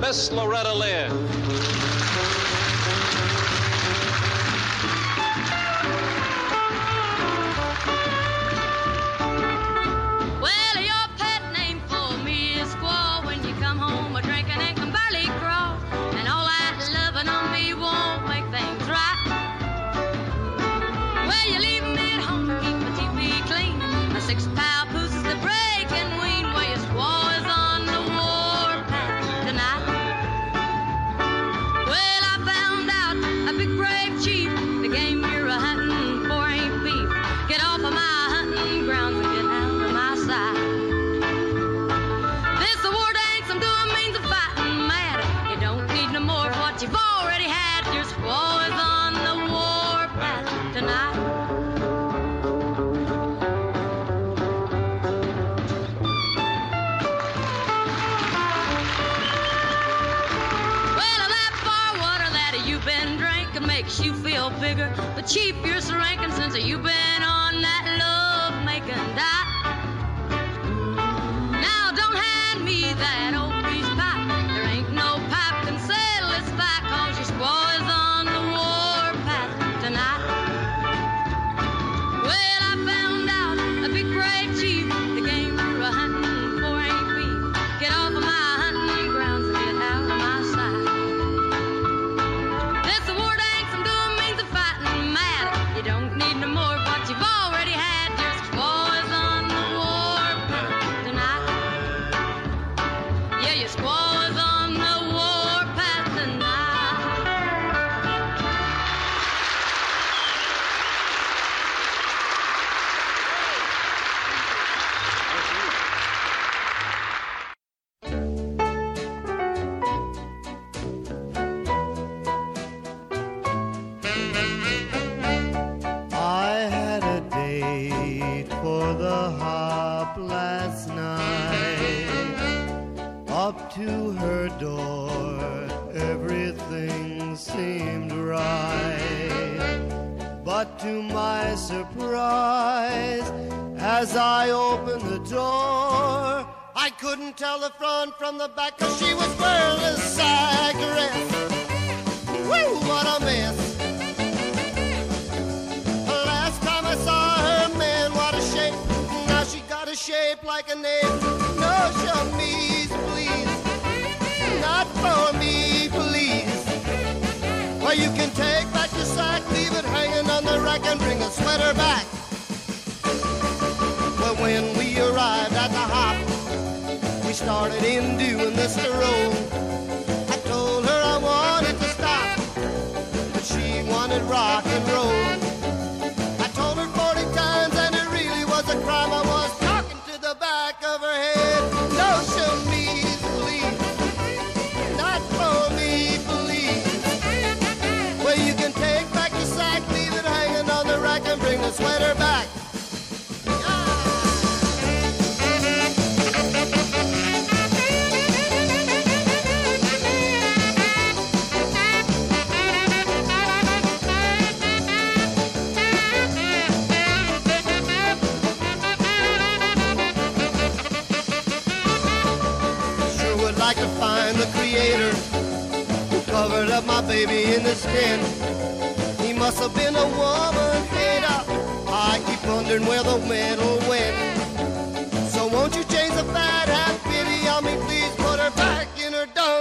Miss Loretta Lynn. Like to find the creator who covered up my baby in the skin. He must have been a woman. I keep wondering where the medal went. So won't you change the fat have pity on me, please? Put her back in her dungarees.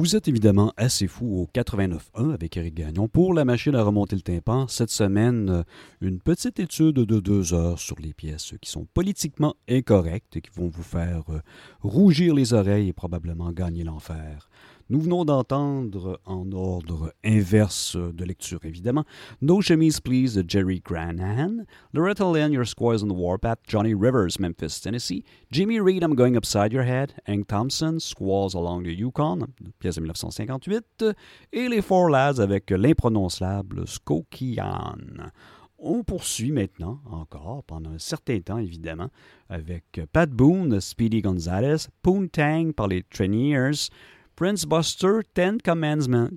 Vous êtes évidemment assez fou au 89.1 avec Eric Gagnon pour la machine à remonter le tympan. Cette semaine, euh, une petite étude de deux heures sur les pièces qui sont politiquement incorrectes et qui vont vous faire euh, rougir les oreilles et probablement gagner l'enfer. Nous venons d'entendre, en ordre inverse de lecture évidemment, No Chemise Please de Jerry Granahan, Loretta Lynn, Your Squares on the Warpath, Johnny Rivers, Memphis, Tennessee, Jimmy Reed, I'm Going Upside Your Head, Hank Thompson, Squalls Along the Yukon, pièce de 1958, et les Four Lads avec l'imprononçable Skokian. On poursuit maintenant, encore, pendant un certain temps évidemment, avec Pat Boone, Speedy Gonzalez, Poontang par les Traineers, Prince Buster, Ten Commandments,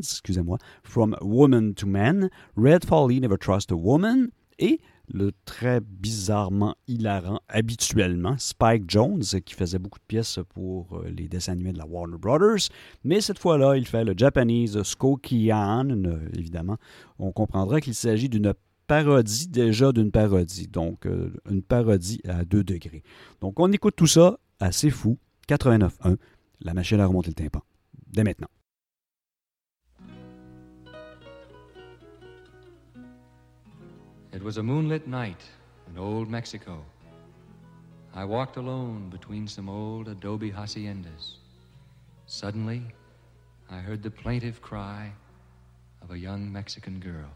excusez-moi, From Woman to Man, Red Folly, Never Trust a Woman, et le très bizarrement hilarant habituellement Spike Jones, qui faisait beaucoup de pièces pour euh, les dessins animés de la Warner Brothers, mais cette fois-là, il fait le Japanese Skokian, évidemment. On comprendra qu'il s'agit d'une parodie déjà d'une parodie, donc euh, une parodie à 2 degrés. Donc on écoute tout ça, assez fou, 89.1, la machine à remonter le tympan, dès maintenant. It was a moonlit night in old Mexico. I walked alone between some old adobe haciendas. Suddenly, I heard the plaintive cry of a young Mexican girl.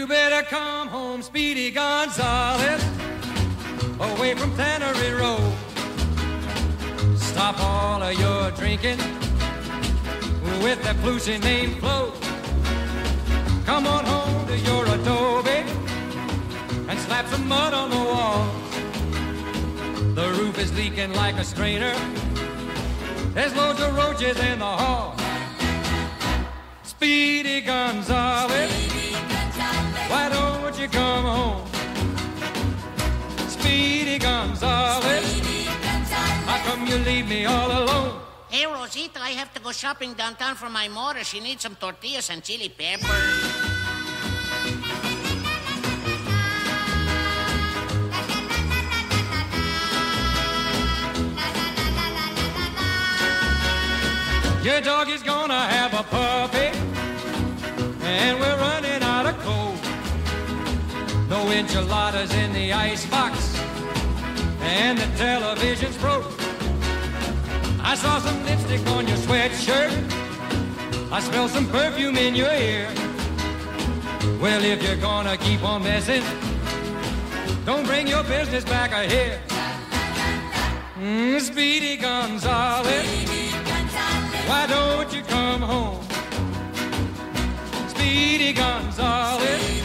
You better come home, Speedy Gonzales, away from Tannery Road. Stop all of your drinking with that Lucy named Flo. Come on home to your adobe and slap some mud on the walls. The roof is leaking like a strainer. There's loads of roaches in the hall. Speedy Gonzales, why don't you come home? Speedy Gonzales, how come you leave me all alone? Hey, Rosita, I have to go shopping downtown for my mother. She needs some tortillas and chili pepper. Your dog is gonna have a puppy, and we're running enchiladas in the icebox, and the television's broke. I saw some lipstick on your sweatshirt. I smell some perfume in your ear. Well, if you're gonna keep on messing, don't bring your business back here. Mm, Speedy Gonzales, why don't you come home? Speedy Gonzales,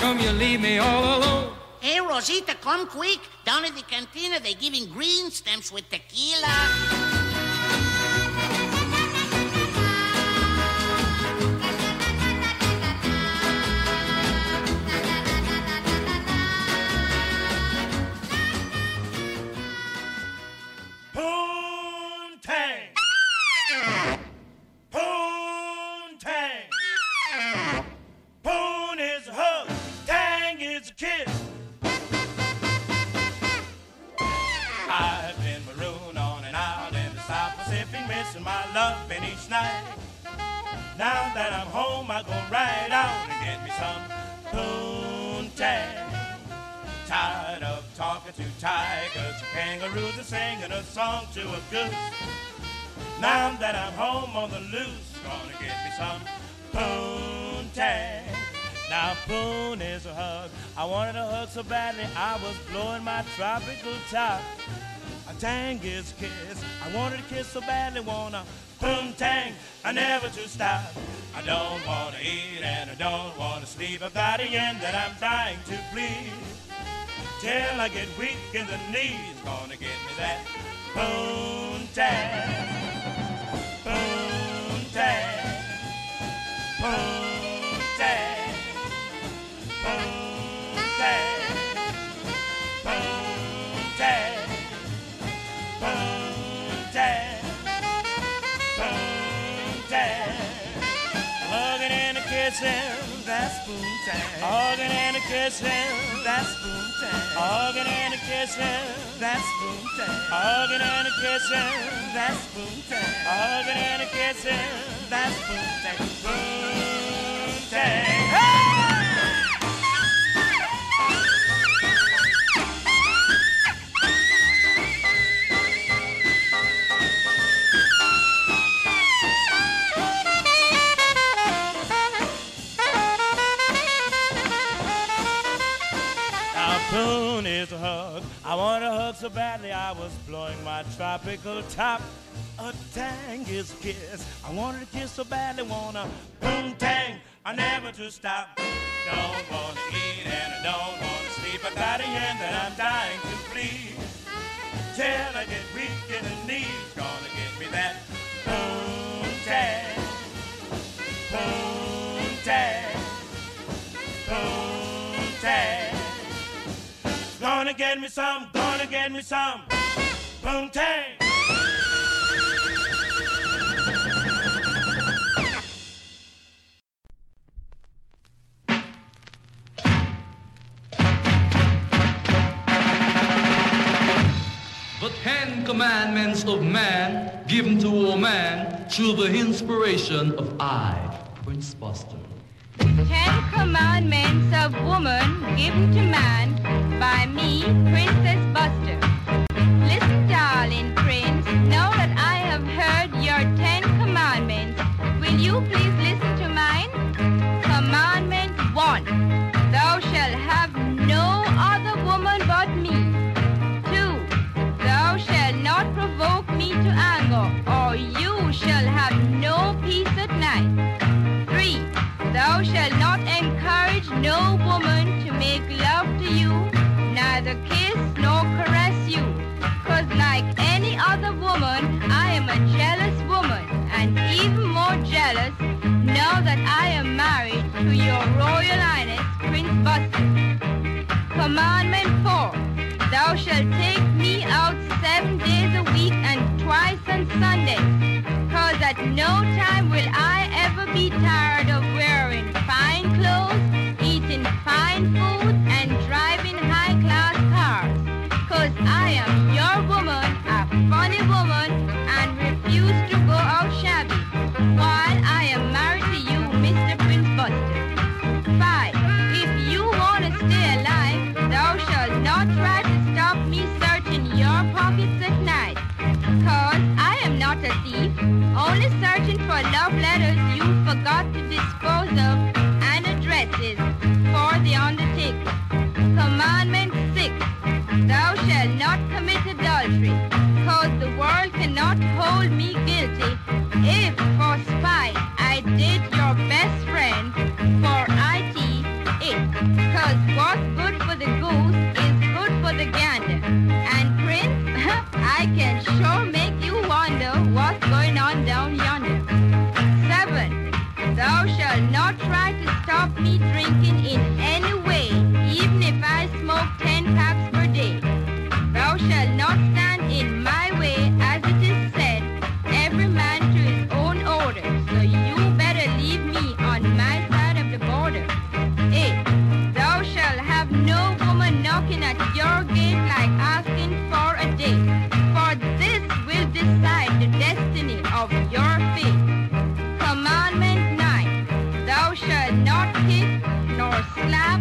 come you leave me all alone? Hey, Rosita, come quick. Down at the cantina, they're giving green stamps with tequila. So badly I was blowing my tropical top. A tang is kiss. I wanted to kiss so badly, wanna poontang. I never to stop. I don't wanna eat and I don't wanna sleep. Got a yen that I'm dying to please. Till I get weak in the knees, gonna get me that poontang. Poontang. Poontang. Kissing, that's poontang. Hugging and a kissing, that's poontang. Hugging and a kissing, that's poontang. Hugging and a kissing, that's poontang. Hugging and a kissing, that's. Poontang. Now a hug. I want a hug so badly I was blowing my tropical top. A tang is kiss. I wanted a kiss so badly, wanna boom tang. I never to stop. Don't wanna eat and I don't wanna sleep. I got a yen that I'm dying to please. Till I get weak in the knees, gonna get me some, gonna get me some. Boom tang. The Ten Commandments of Man given to a man through the inspiration of I, Prince Buster. Ten Commandments of Woman given to man by me, Princess Buster. Listen, darling prince, now that I have heard your Ten Commandments, will you please listen to mine? Commandment one, thou shalt have no other woman but me. Two, thou shalt not provoke me to anger, or you shall have no peace at night. Three, thou shalt not encourage no woman to make love to you, neither kiss nor caress you. Cause like any other woman, I am a jealous woman, and even more jealous now that I am married to your Royal Highness, Prince Buster. Commandment 4. Thou shalt take me out seven days a week and twice on Sundays. Cause at no time will I ever be tired of for love letters you forgot to dispose of and addresses for the undertaker. Commandment 6. Thou shalt not commit adultery, cause the world cannot hold me guilty if for spite I did slap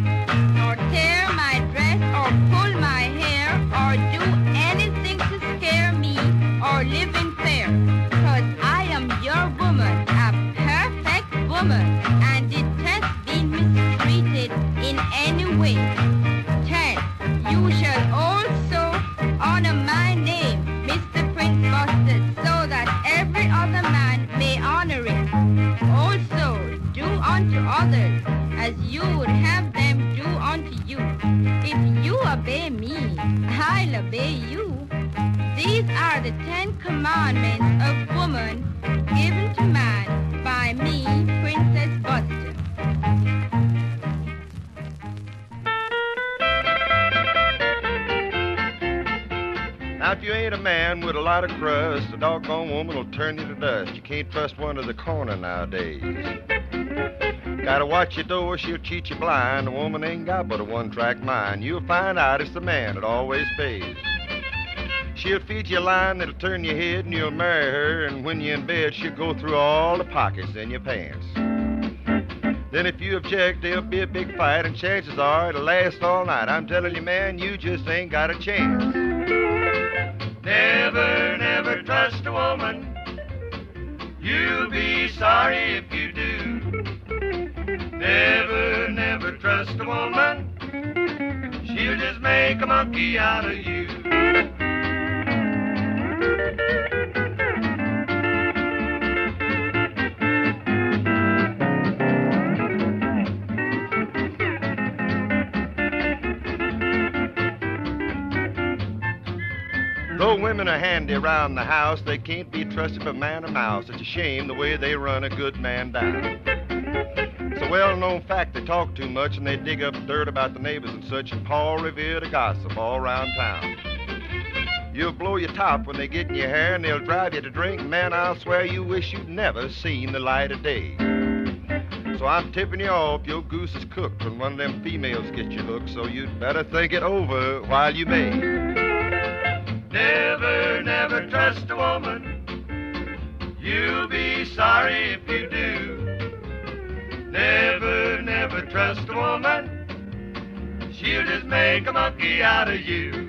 or tear my dress or pull my hair or do anything to scare me or live in fear. Cause I am your woman, a perfect woman, and detest being mistreated in any way. A of crust, a doggone woman will turn you to dust. You can't trust one to the corner nowadays. Gotta watch your door, she'll cheat you blind. A woman ain't got but a one track mind. You'll find out it's the man that always pays. She'll feed you a line that'll turn your head and you'll marry her. And when you're in bed, she'll go through all the pockets in your pants. Then if you object, there'll be a big fight, and chances are it'll last all night. I'm telling you, man, you just ain't got a chance. Never, never trust a woman. You'll be sorry if you do. Never, never trust a woman. She'll just make a monkey out of you. Women are handy around the house, they can't be trusted for man or mouse. It's a shame the way they run a good man down. It's a well-known fact they talk too much and they dig up dirt about the neighbors and such, and Paul Revere the gossip all around town. You'll blow your top when they get in your hair and they'll drive you to drink. Man, I'll swear you wish you'd never seen the light of day. So I'm tipping you off, your goose is cooked when one of them females gets you hooked, so you'd better think it over while you may. Never, never trust a woman. You'll be sorry if you do. Never, never trust a woman. She'll just make a monkey out of you.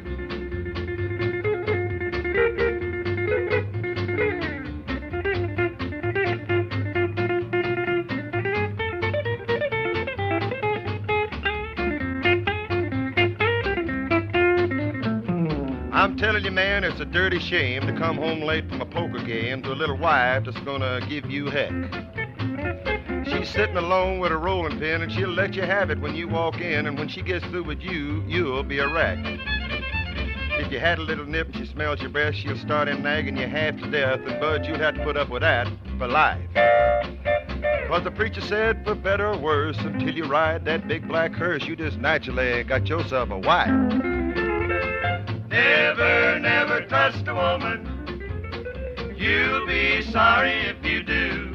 I'm telling you, man, it's a dirty shame to come home late from a poker game to a little wife that's gonna give you heck. She's sitting alone with a rolling pin, and she'll let you have it when you walk in, and when she gets through with you, you'll be a wreck. If you had a little nip and she smells your breath, she'll start in nagging you half to death, and Bud, you'd have to put up with that for life. Cause the preacher said, for better or worse, until you ride that big black hearse, you just naturally got yourself a wife. Never, never trust a woman. You'll be sorry if you do.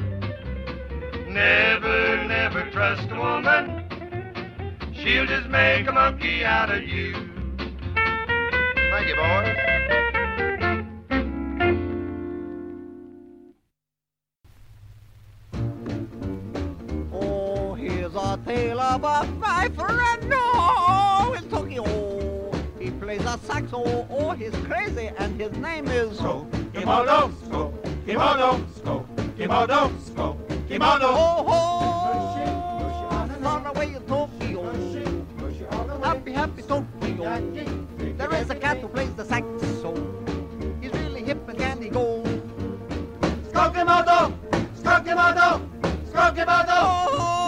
Never, never trust a woman. She'll just make a monkey out of you. Thank you, boys. Oh, here's a tale about my friend oh, in Tokyo. He plays a saxo, oh, he's crazy, and his name is... Kimono, Sko, Kimono, Sko, Kimono, Sko, Kimono. Oh, oh, far away in Tokyo. Happy, happy Tokyo. There is a cat who plays the saxo. He's really hip and candy go. Skokimoto, Skokimoto, Skokimoto. Oh,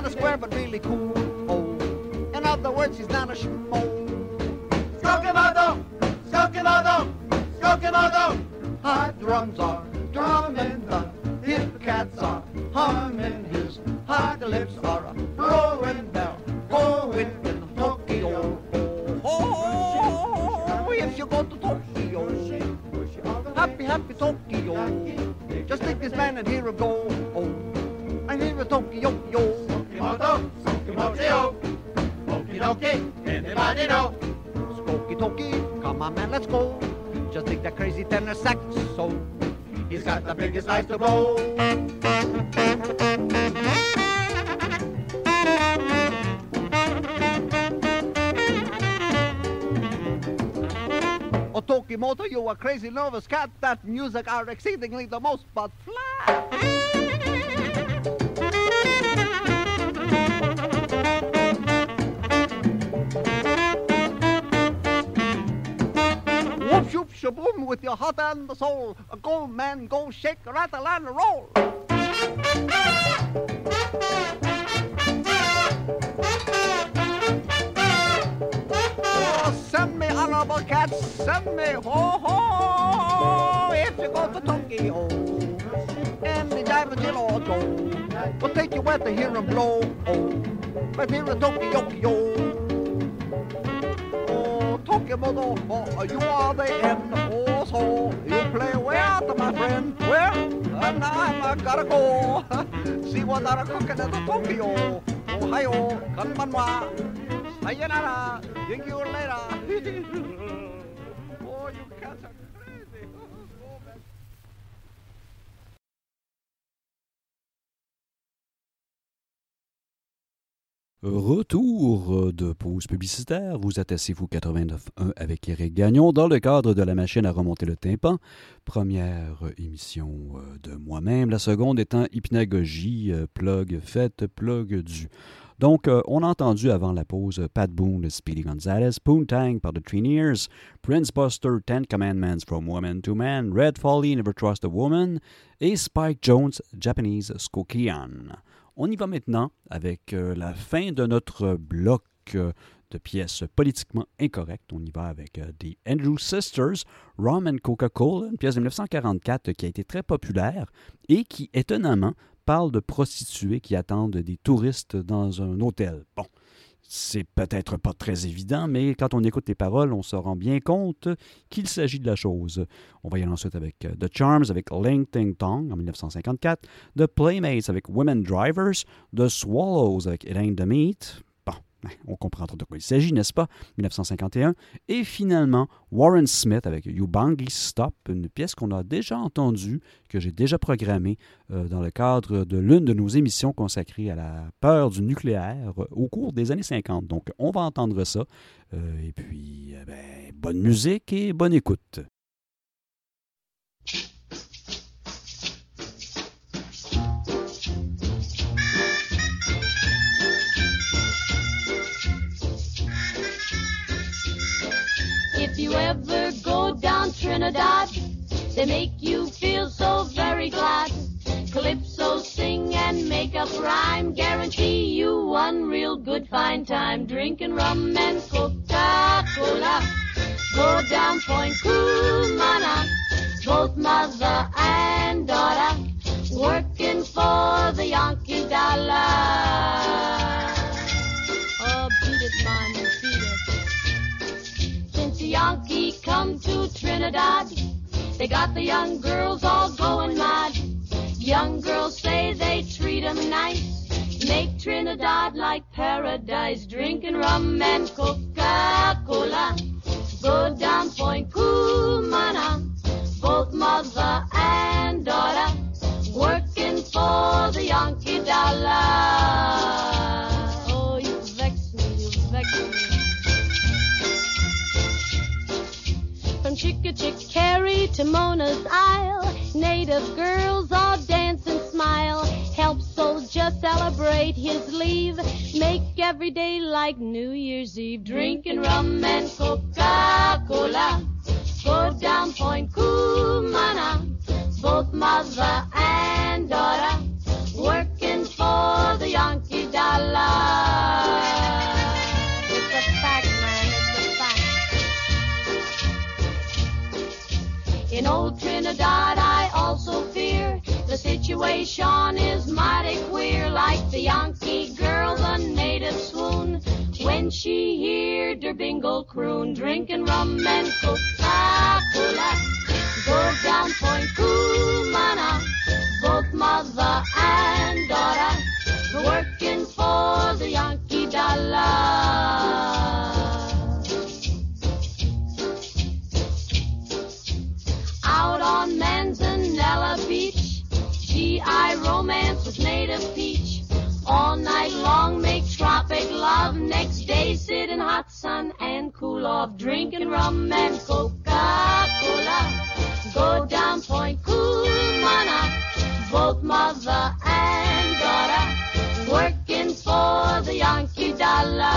not a square, but really cool. Oh, in other words, he's not a schmo. Skokimoto, Skokimoto, Skokimoto. Hot drums are drumming, the hip cats are humming. His hot lips are a blowing. They're going in Tokyo. Oh, if you go to Tokyo, happy, happy Tokyo. Just take this man and here we go. Oh, and here we Tokyo, yo. Skokimoto, yo. Okie dokie, anybody know? Skokie Tokie, come on man, let's go. Just take that crazy tenor saxo. He's got the biggest ice to blow. Oh, Tokimoto, you a crazy nervous cat. That music are exceedingly the most but flat. Shaboom with your heart and the soul. Go, man, go shake, rattle, and roll. Oh, send me honorable cats, send me ho ho. If you go to Tokyo and the diamond in auto, we'll take you where to hear 'em blow. Oh, right here in Tokyo. Oh, Tokyo Moto, oh, you are the end. Oh, so you play where, my friend? Now I'm uh, gotta go. See what I'm cooking at Tokyo. Ohio, konbanwa. Sayonara. Thank you later. Retour de pause publicitaire. Vous à vous 89.1 avec Eric Gagnon dans le cadre de la machine à remonter le tympan. Première émission euh, de moi-même. La seconde étant hypnagogie, euh, plug fait, plug du. Donc, euh, on a entendu avant la pause Pat Boone, Speedy Gonzales, Poontang par The Traineers, Prince Buster, Ten Commandments from Woman to Man, Red Folly, Never Trust a Woman et Spike Jones, Japanese Skokian. On y va maintenant avec euh, la fin de notre bloc euh, de pièces politiquement incorrectes. On y va avec euh, The Andrew Sisters, Rum and Coca-Cola, une pièce de 1944 qui a été très populaire et qui, étonnamment, parle de prostituées qui attendent des touristes dans un hôtel. Bon, c'est peut-être pas très évident, mais quand on écoute les paroles, on se rend bien compte qu'il s'agit de la chose. On va y aller ensuite avec euh, The Charms, avec Ling Ting Tong en 1954, The Playmates avec Women Drivers, The Swallows avec It Ain't. On comprend de quoi il s'agit, n'est-ce pas? 1951. Et finalement, Warren Smith avec Ubangi Stop, une pièce qu'on a déjà entendue, que j'ai déjà programmée euh, dans le cadre de l'une de nos émissions consacrées à la peur du nucléaire euh, au cours des années 50. Donc, on va entendre ça. Euh, et puis, ben, bonne musique et bonne écoute. You ever go down Trinidad, they make you feel so very glad. Calypso sing and make up rhyme, guarantee you one real good fine time. Drinking rum and Coca-Cola, go down Point Cumana, both mother and daughter, working for the Yankee dollar. Oh, beat it, Yankee come to Trinidad, they got the young girls all going mad. Young girls say they treat 'em nice, make Trinidad like paradise, drinking rum and Coca-Cola. Go down Point Cumana, both mother and daughter, working for the Yankee dollar. From Chickachickarry to Mona's Isle, native girls all dance and smile. Help soldier celebrate his leave. Make every day like New Year's Eve. Drinking rum and Coca-Cola. Go down Point Cumana. Both mother and daughter. Working for the Yankee dollar. In old Trinidad, I also fear the situation is mighty queer. Like the Yankee girl, the native swoon when she heard her bingle croon, drinking rum and Coca-Cola. Go down Point Cumana, both mother and daughter, working for the Yankee dollar. I romance was made of peach. All night long make tropic love. Next day sit in hot sun and cool off, drinking rum and Coca-Cola. Go down Point Cumana, both mother and daughter, working for the Yankee dollar.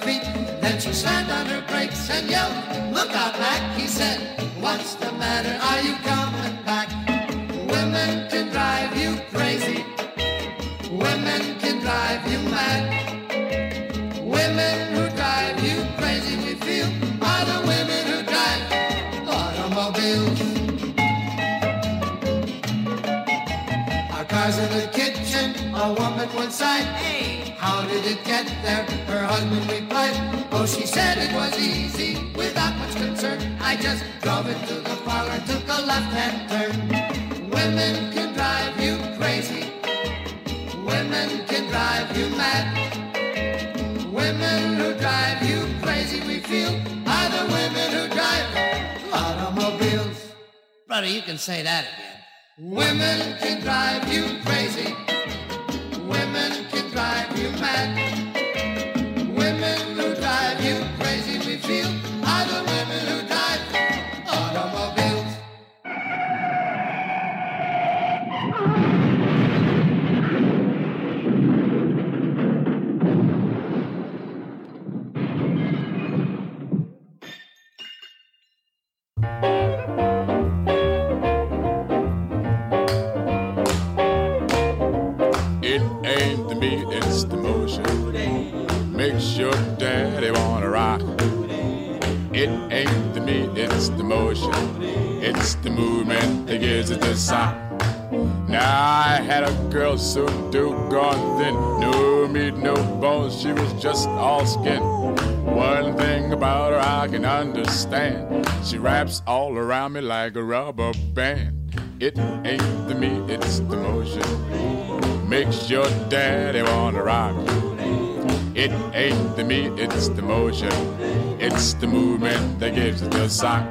feet. Then she slammed on her brakes and yelled, Look out, Mac, he said. What's the matter? Are you coming back? a woman once sighed. Hey. How did it get there? Her husband replied. Oh, she said it was easy, without much concern. I just drove into the parlor, took a left-hand turn. Women can drive you crazy. Women can drive you mad. Women who drive you crazy, we feel, are the women who drive automobiles. Brother, you can say that again. Women can drive you crazy women. Your daddy wanna rock. It ain't the meat, it's the motion. It's the movement that gives it the sock. Now I had a girl so doggone thin, no meat, no bones, she was just all skin. One thing about her I can understand, she wraps all around me like a rubber band. It ain't the meat, it's the motion. Makes your daddy wanna rock. It ain't the meat, it's the motion. It's the movement that gives it the sock.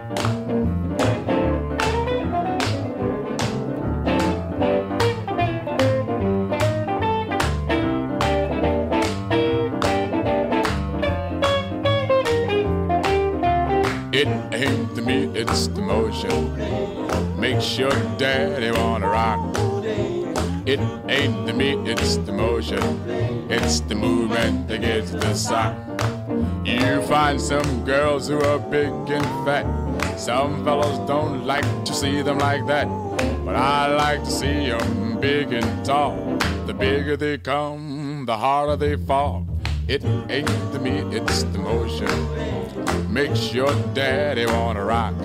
It ain't the meat, it's the motion. Makes your daddy wanna rock. It ain't the meat, it's the motion. It's the movement that it the sock. You find some girls who are big and fat. Some fellows don't like to see them like that. But I like to see them big and tall. The bigger they come, the harder they fall. It ain't the meat, it's the motion. Makes your daddy wanna rock.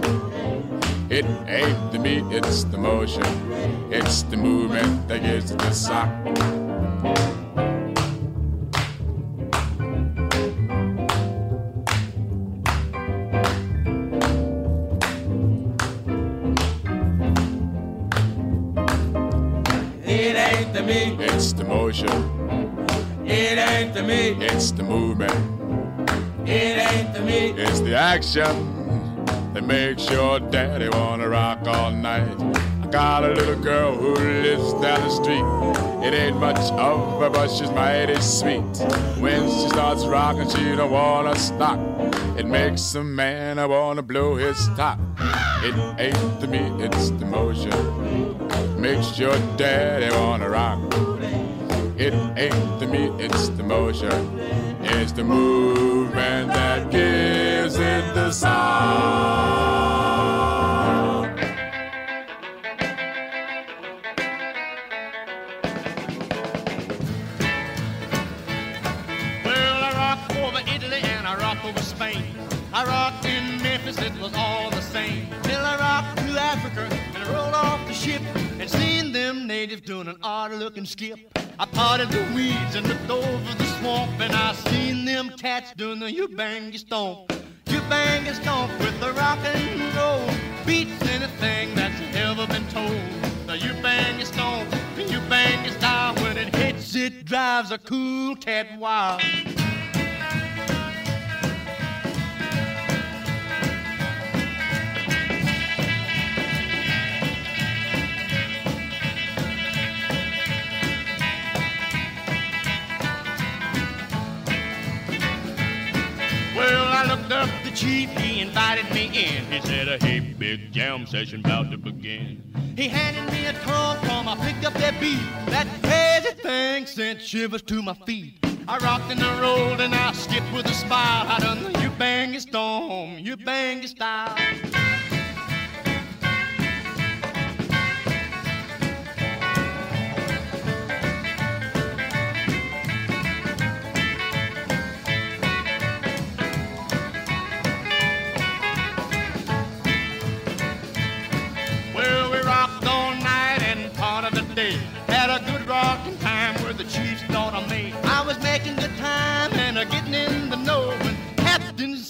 It ain't the meat, it's the motion. It's the movement that gives it the sock. It ain't the me, It's the motion. it ain't the me, It's the movement. it ain't the me, It's the action that makes your daddy wanna rock all night. I got a little girl who lives down the street. It ain't much of her, but she's mighty sweet. When she starts rocking, she don't wanna stop. It makes a man I wanna blow his top. It ain't the meat, it's the motion. Makes your daddy wanna rock. It ain't the meat, it's the motion. It's the movement that gives it the sound. Ship and seen them natives doing an odd looking skip. I parted the weeds and looked over the swamp and I seen them cats doing the Ubangi stomp. Ubangi stomp with the rock and roll beats anything that's ever been told. The Ubangi stomp, the Ubangi style when it hits it drives a cool cat wild. I looked up the chief, he invited me in. He said, hey, big jam session about to begin. He handed me a tom tom, I picked up that beat. That crazy thing sent shivers to my feet. I rocked and I rolled and I skipped with a smile. I done the Ubangi stomp, you bang style.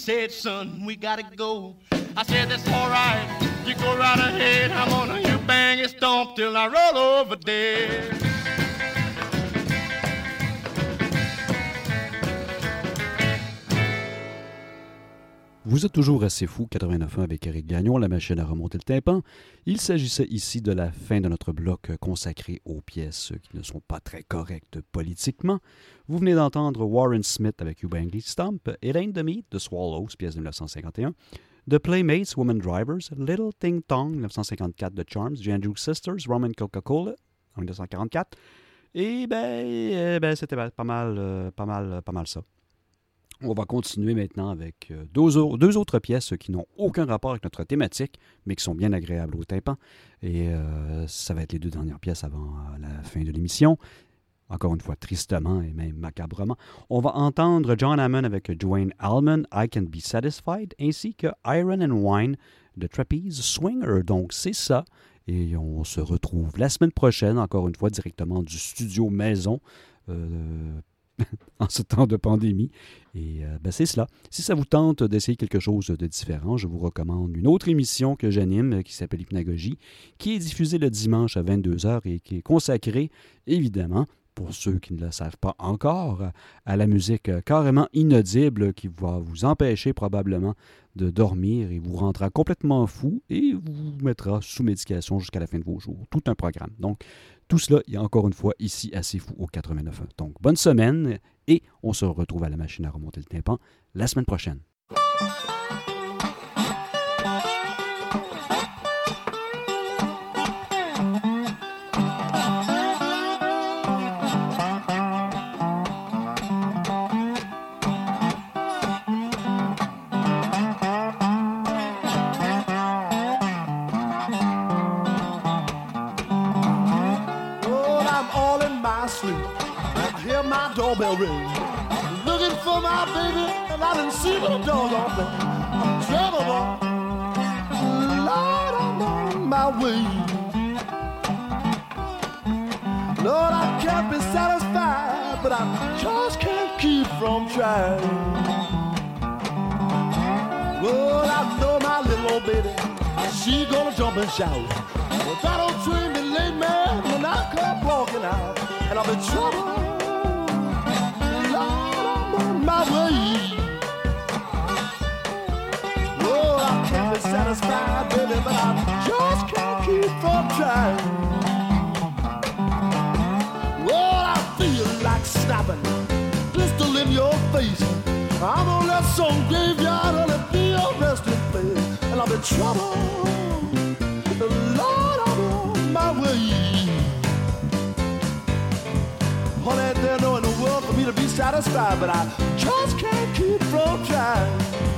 Said, son, we gotta go. I said, that's all right. You go right ahead. I'm gonna Ubangi stomp till I roll over dead. Vous êtes toujours assez fou, 89.1 avec Eric Gagnon, la machine à remonter le tympan. Il s'agissait ici de la fin de notre bloc consacré aux pièces qui ne sont pas très correctes politiquement. Vous venez d'entendre Warren Smith avec You Bangly Stomp, It Ain't the Meat de Swallows, pièce de 1951, The Playmates, Woman Drivers, Little Ting Tong, 1954 de Charms, The Andrew Sisters, Roman Coca-Cola, en 1944. Et ben, euh, ben c'était pas mal, euh, pas mal, pas mal ça. On va continuer maintenant avec euh, deux, au- deux autres pièces qui n'ont aucun rapport avec notre thématique, mais qui sont bien agréables au tympan. Et euh, ça va être les deux dernières pièces avant euh, la fin de l'émission. encore une fois tristement et même macabrement. On va entendre John Hammond avec Dwayne Allman, I Can Be Satisfied, ainsi que Iron and Wine de Trapeze Swinger. Donc c'est ça. Et on se retrouve la semaine prochaine, encore une fois, directement du studio maison. en ce temps de pandémie. Et euh, ben, c'est cela. Si ça vous tente d'essayer quelque chose de différent, je vous recommande une autre émission que j'anime euh, qui s'appelle Hypnagogie, qui est diffusée le dimanche à 22h et qui est consacrée, évidemment, pour ceux qui ne le savent pas encore, à la musique carrément inaudible qui va vous empêcher probablement de dormir et vous rendra complètement fou et vous mettra sous médication jusqu'à la fin de vos jours. Tout un programme. Donc, tout cela, il y a encore une fois ici assez fou au 89. Donc, bonne semaine et on se retrouve à la machine à remonter le tympan la semaine prochaine. Doorbell ring. Looking for my baby, and I didn't see no doggone thing. I'm trouble, uh, Lord, I'm on my way. Lord, I can't be satisfied, but I just can't keep from trying. Well, I know my little old baby, she gonna jump and shout. But that old train be late, man, when I come walking out, and I'll be trouble. Satisfied, baby, but I just can't keep from trying. Well, I feel like snapping, pistol in your face. I'm on that some graveyard it be a resting place, and I'll be trouble. Lord, I'm on my way. Honey, there's no in the world for me to be satisfied, but I just can't keep from trying.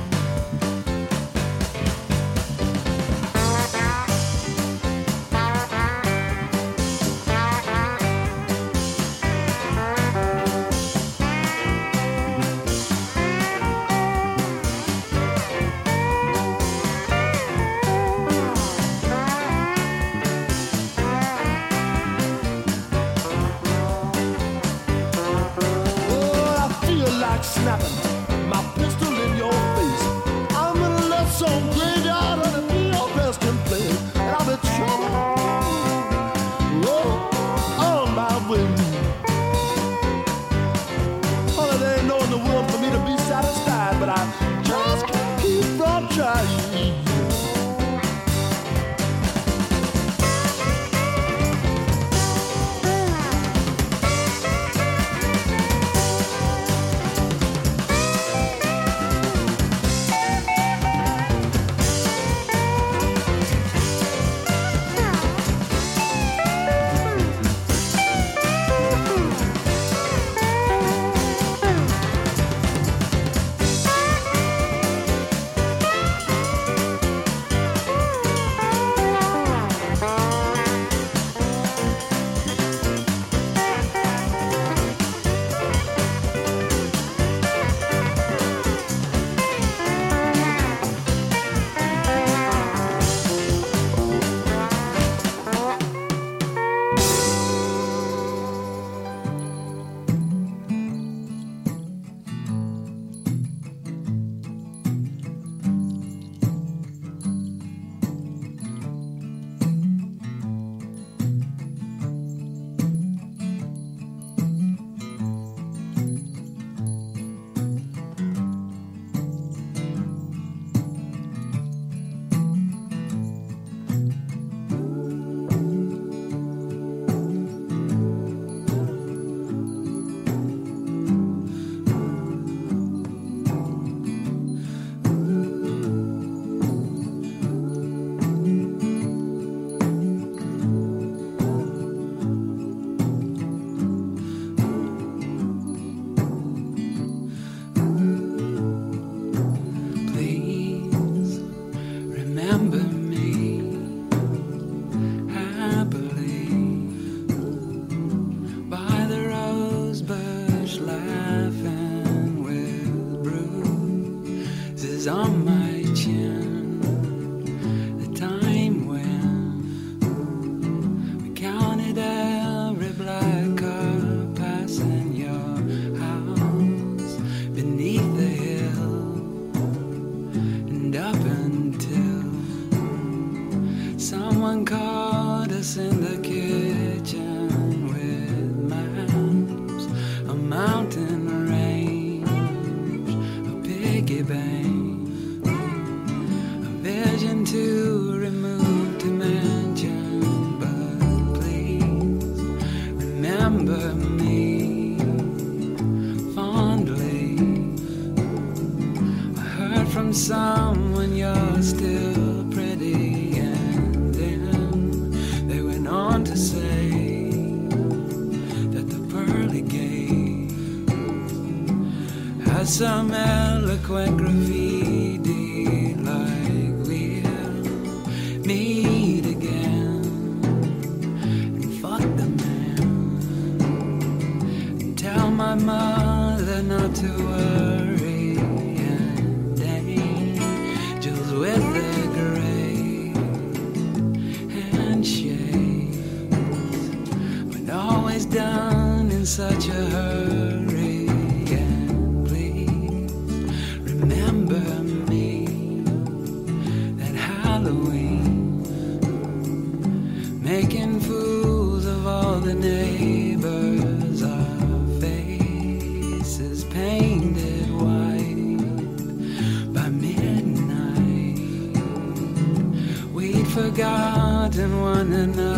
Forgotten one another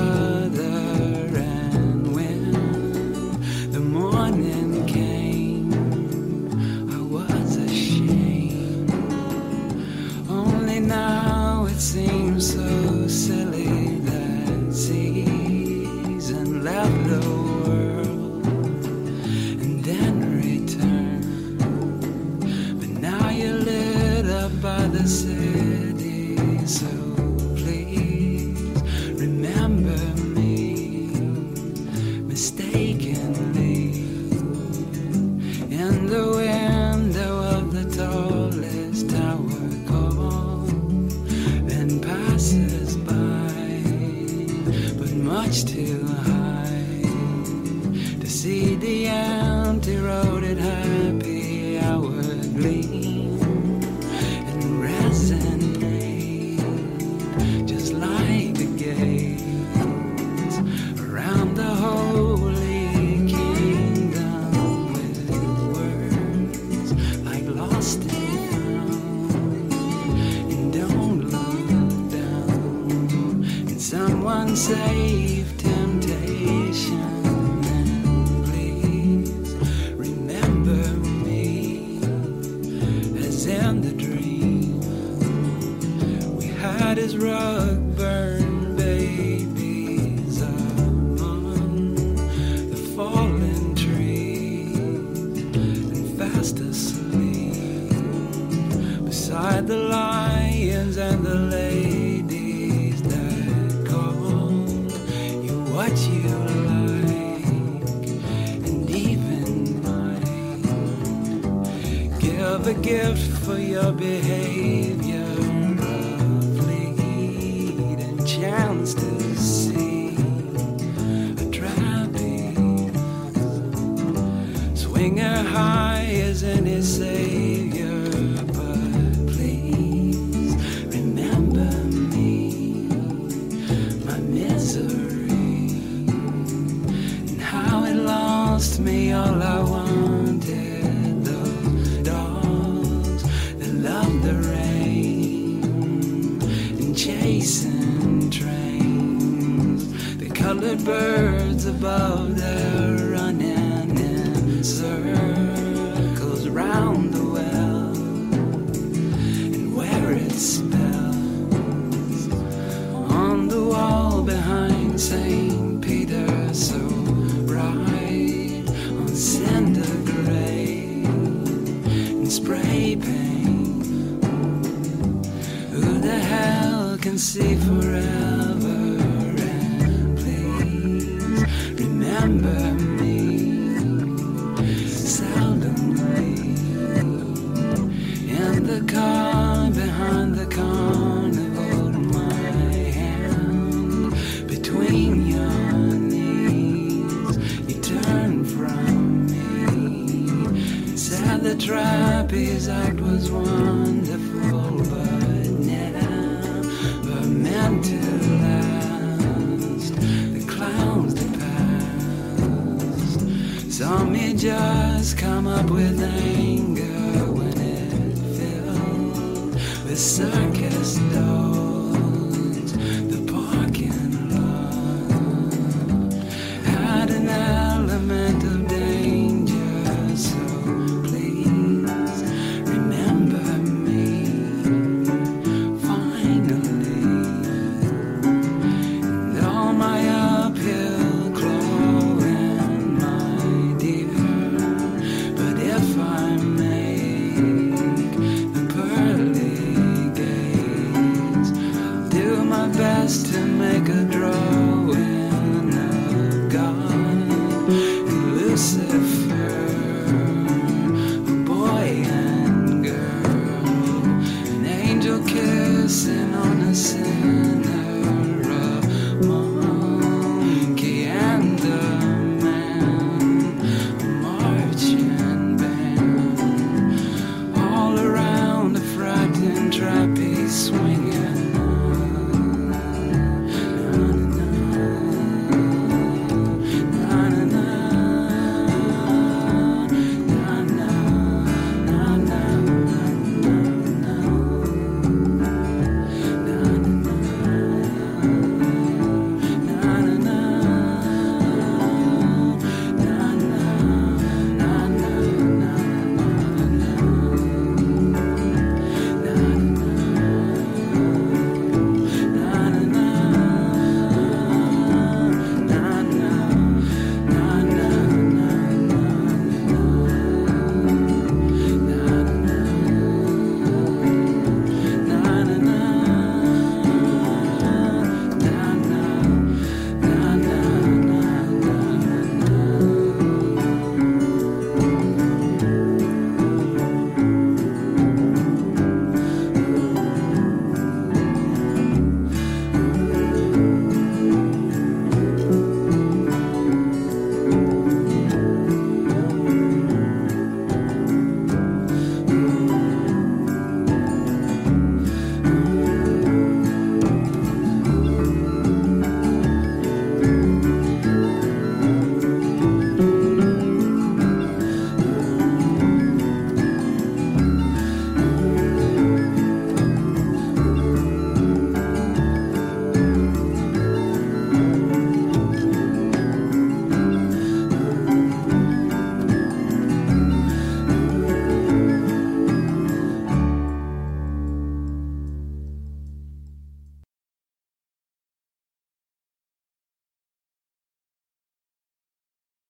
trapeze act was wonderful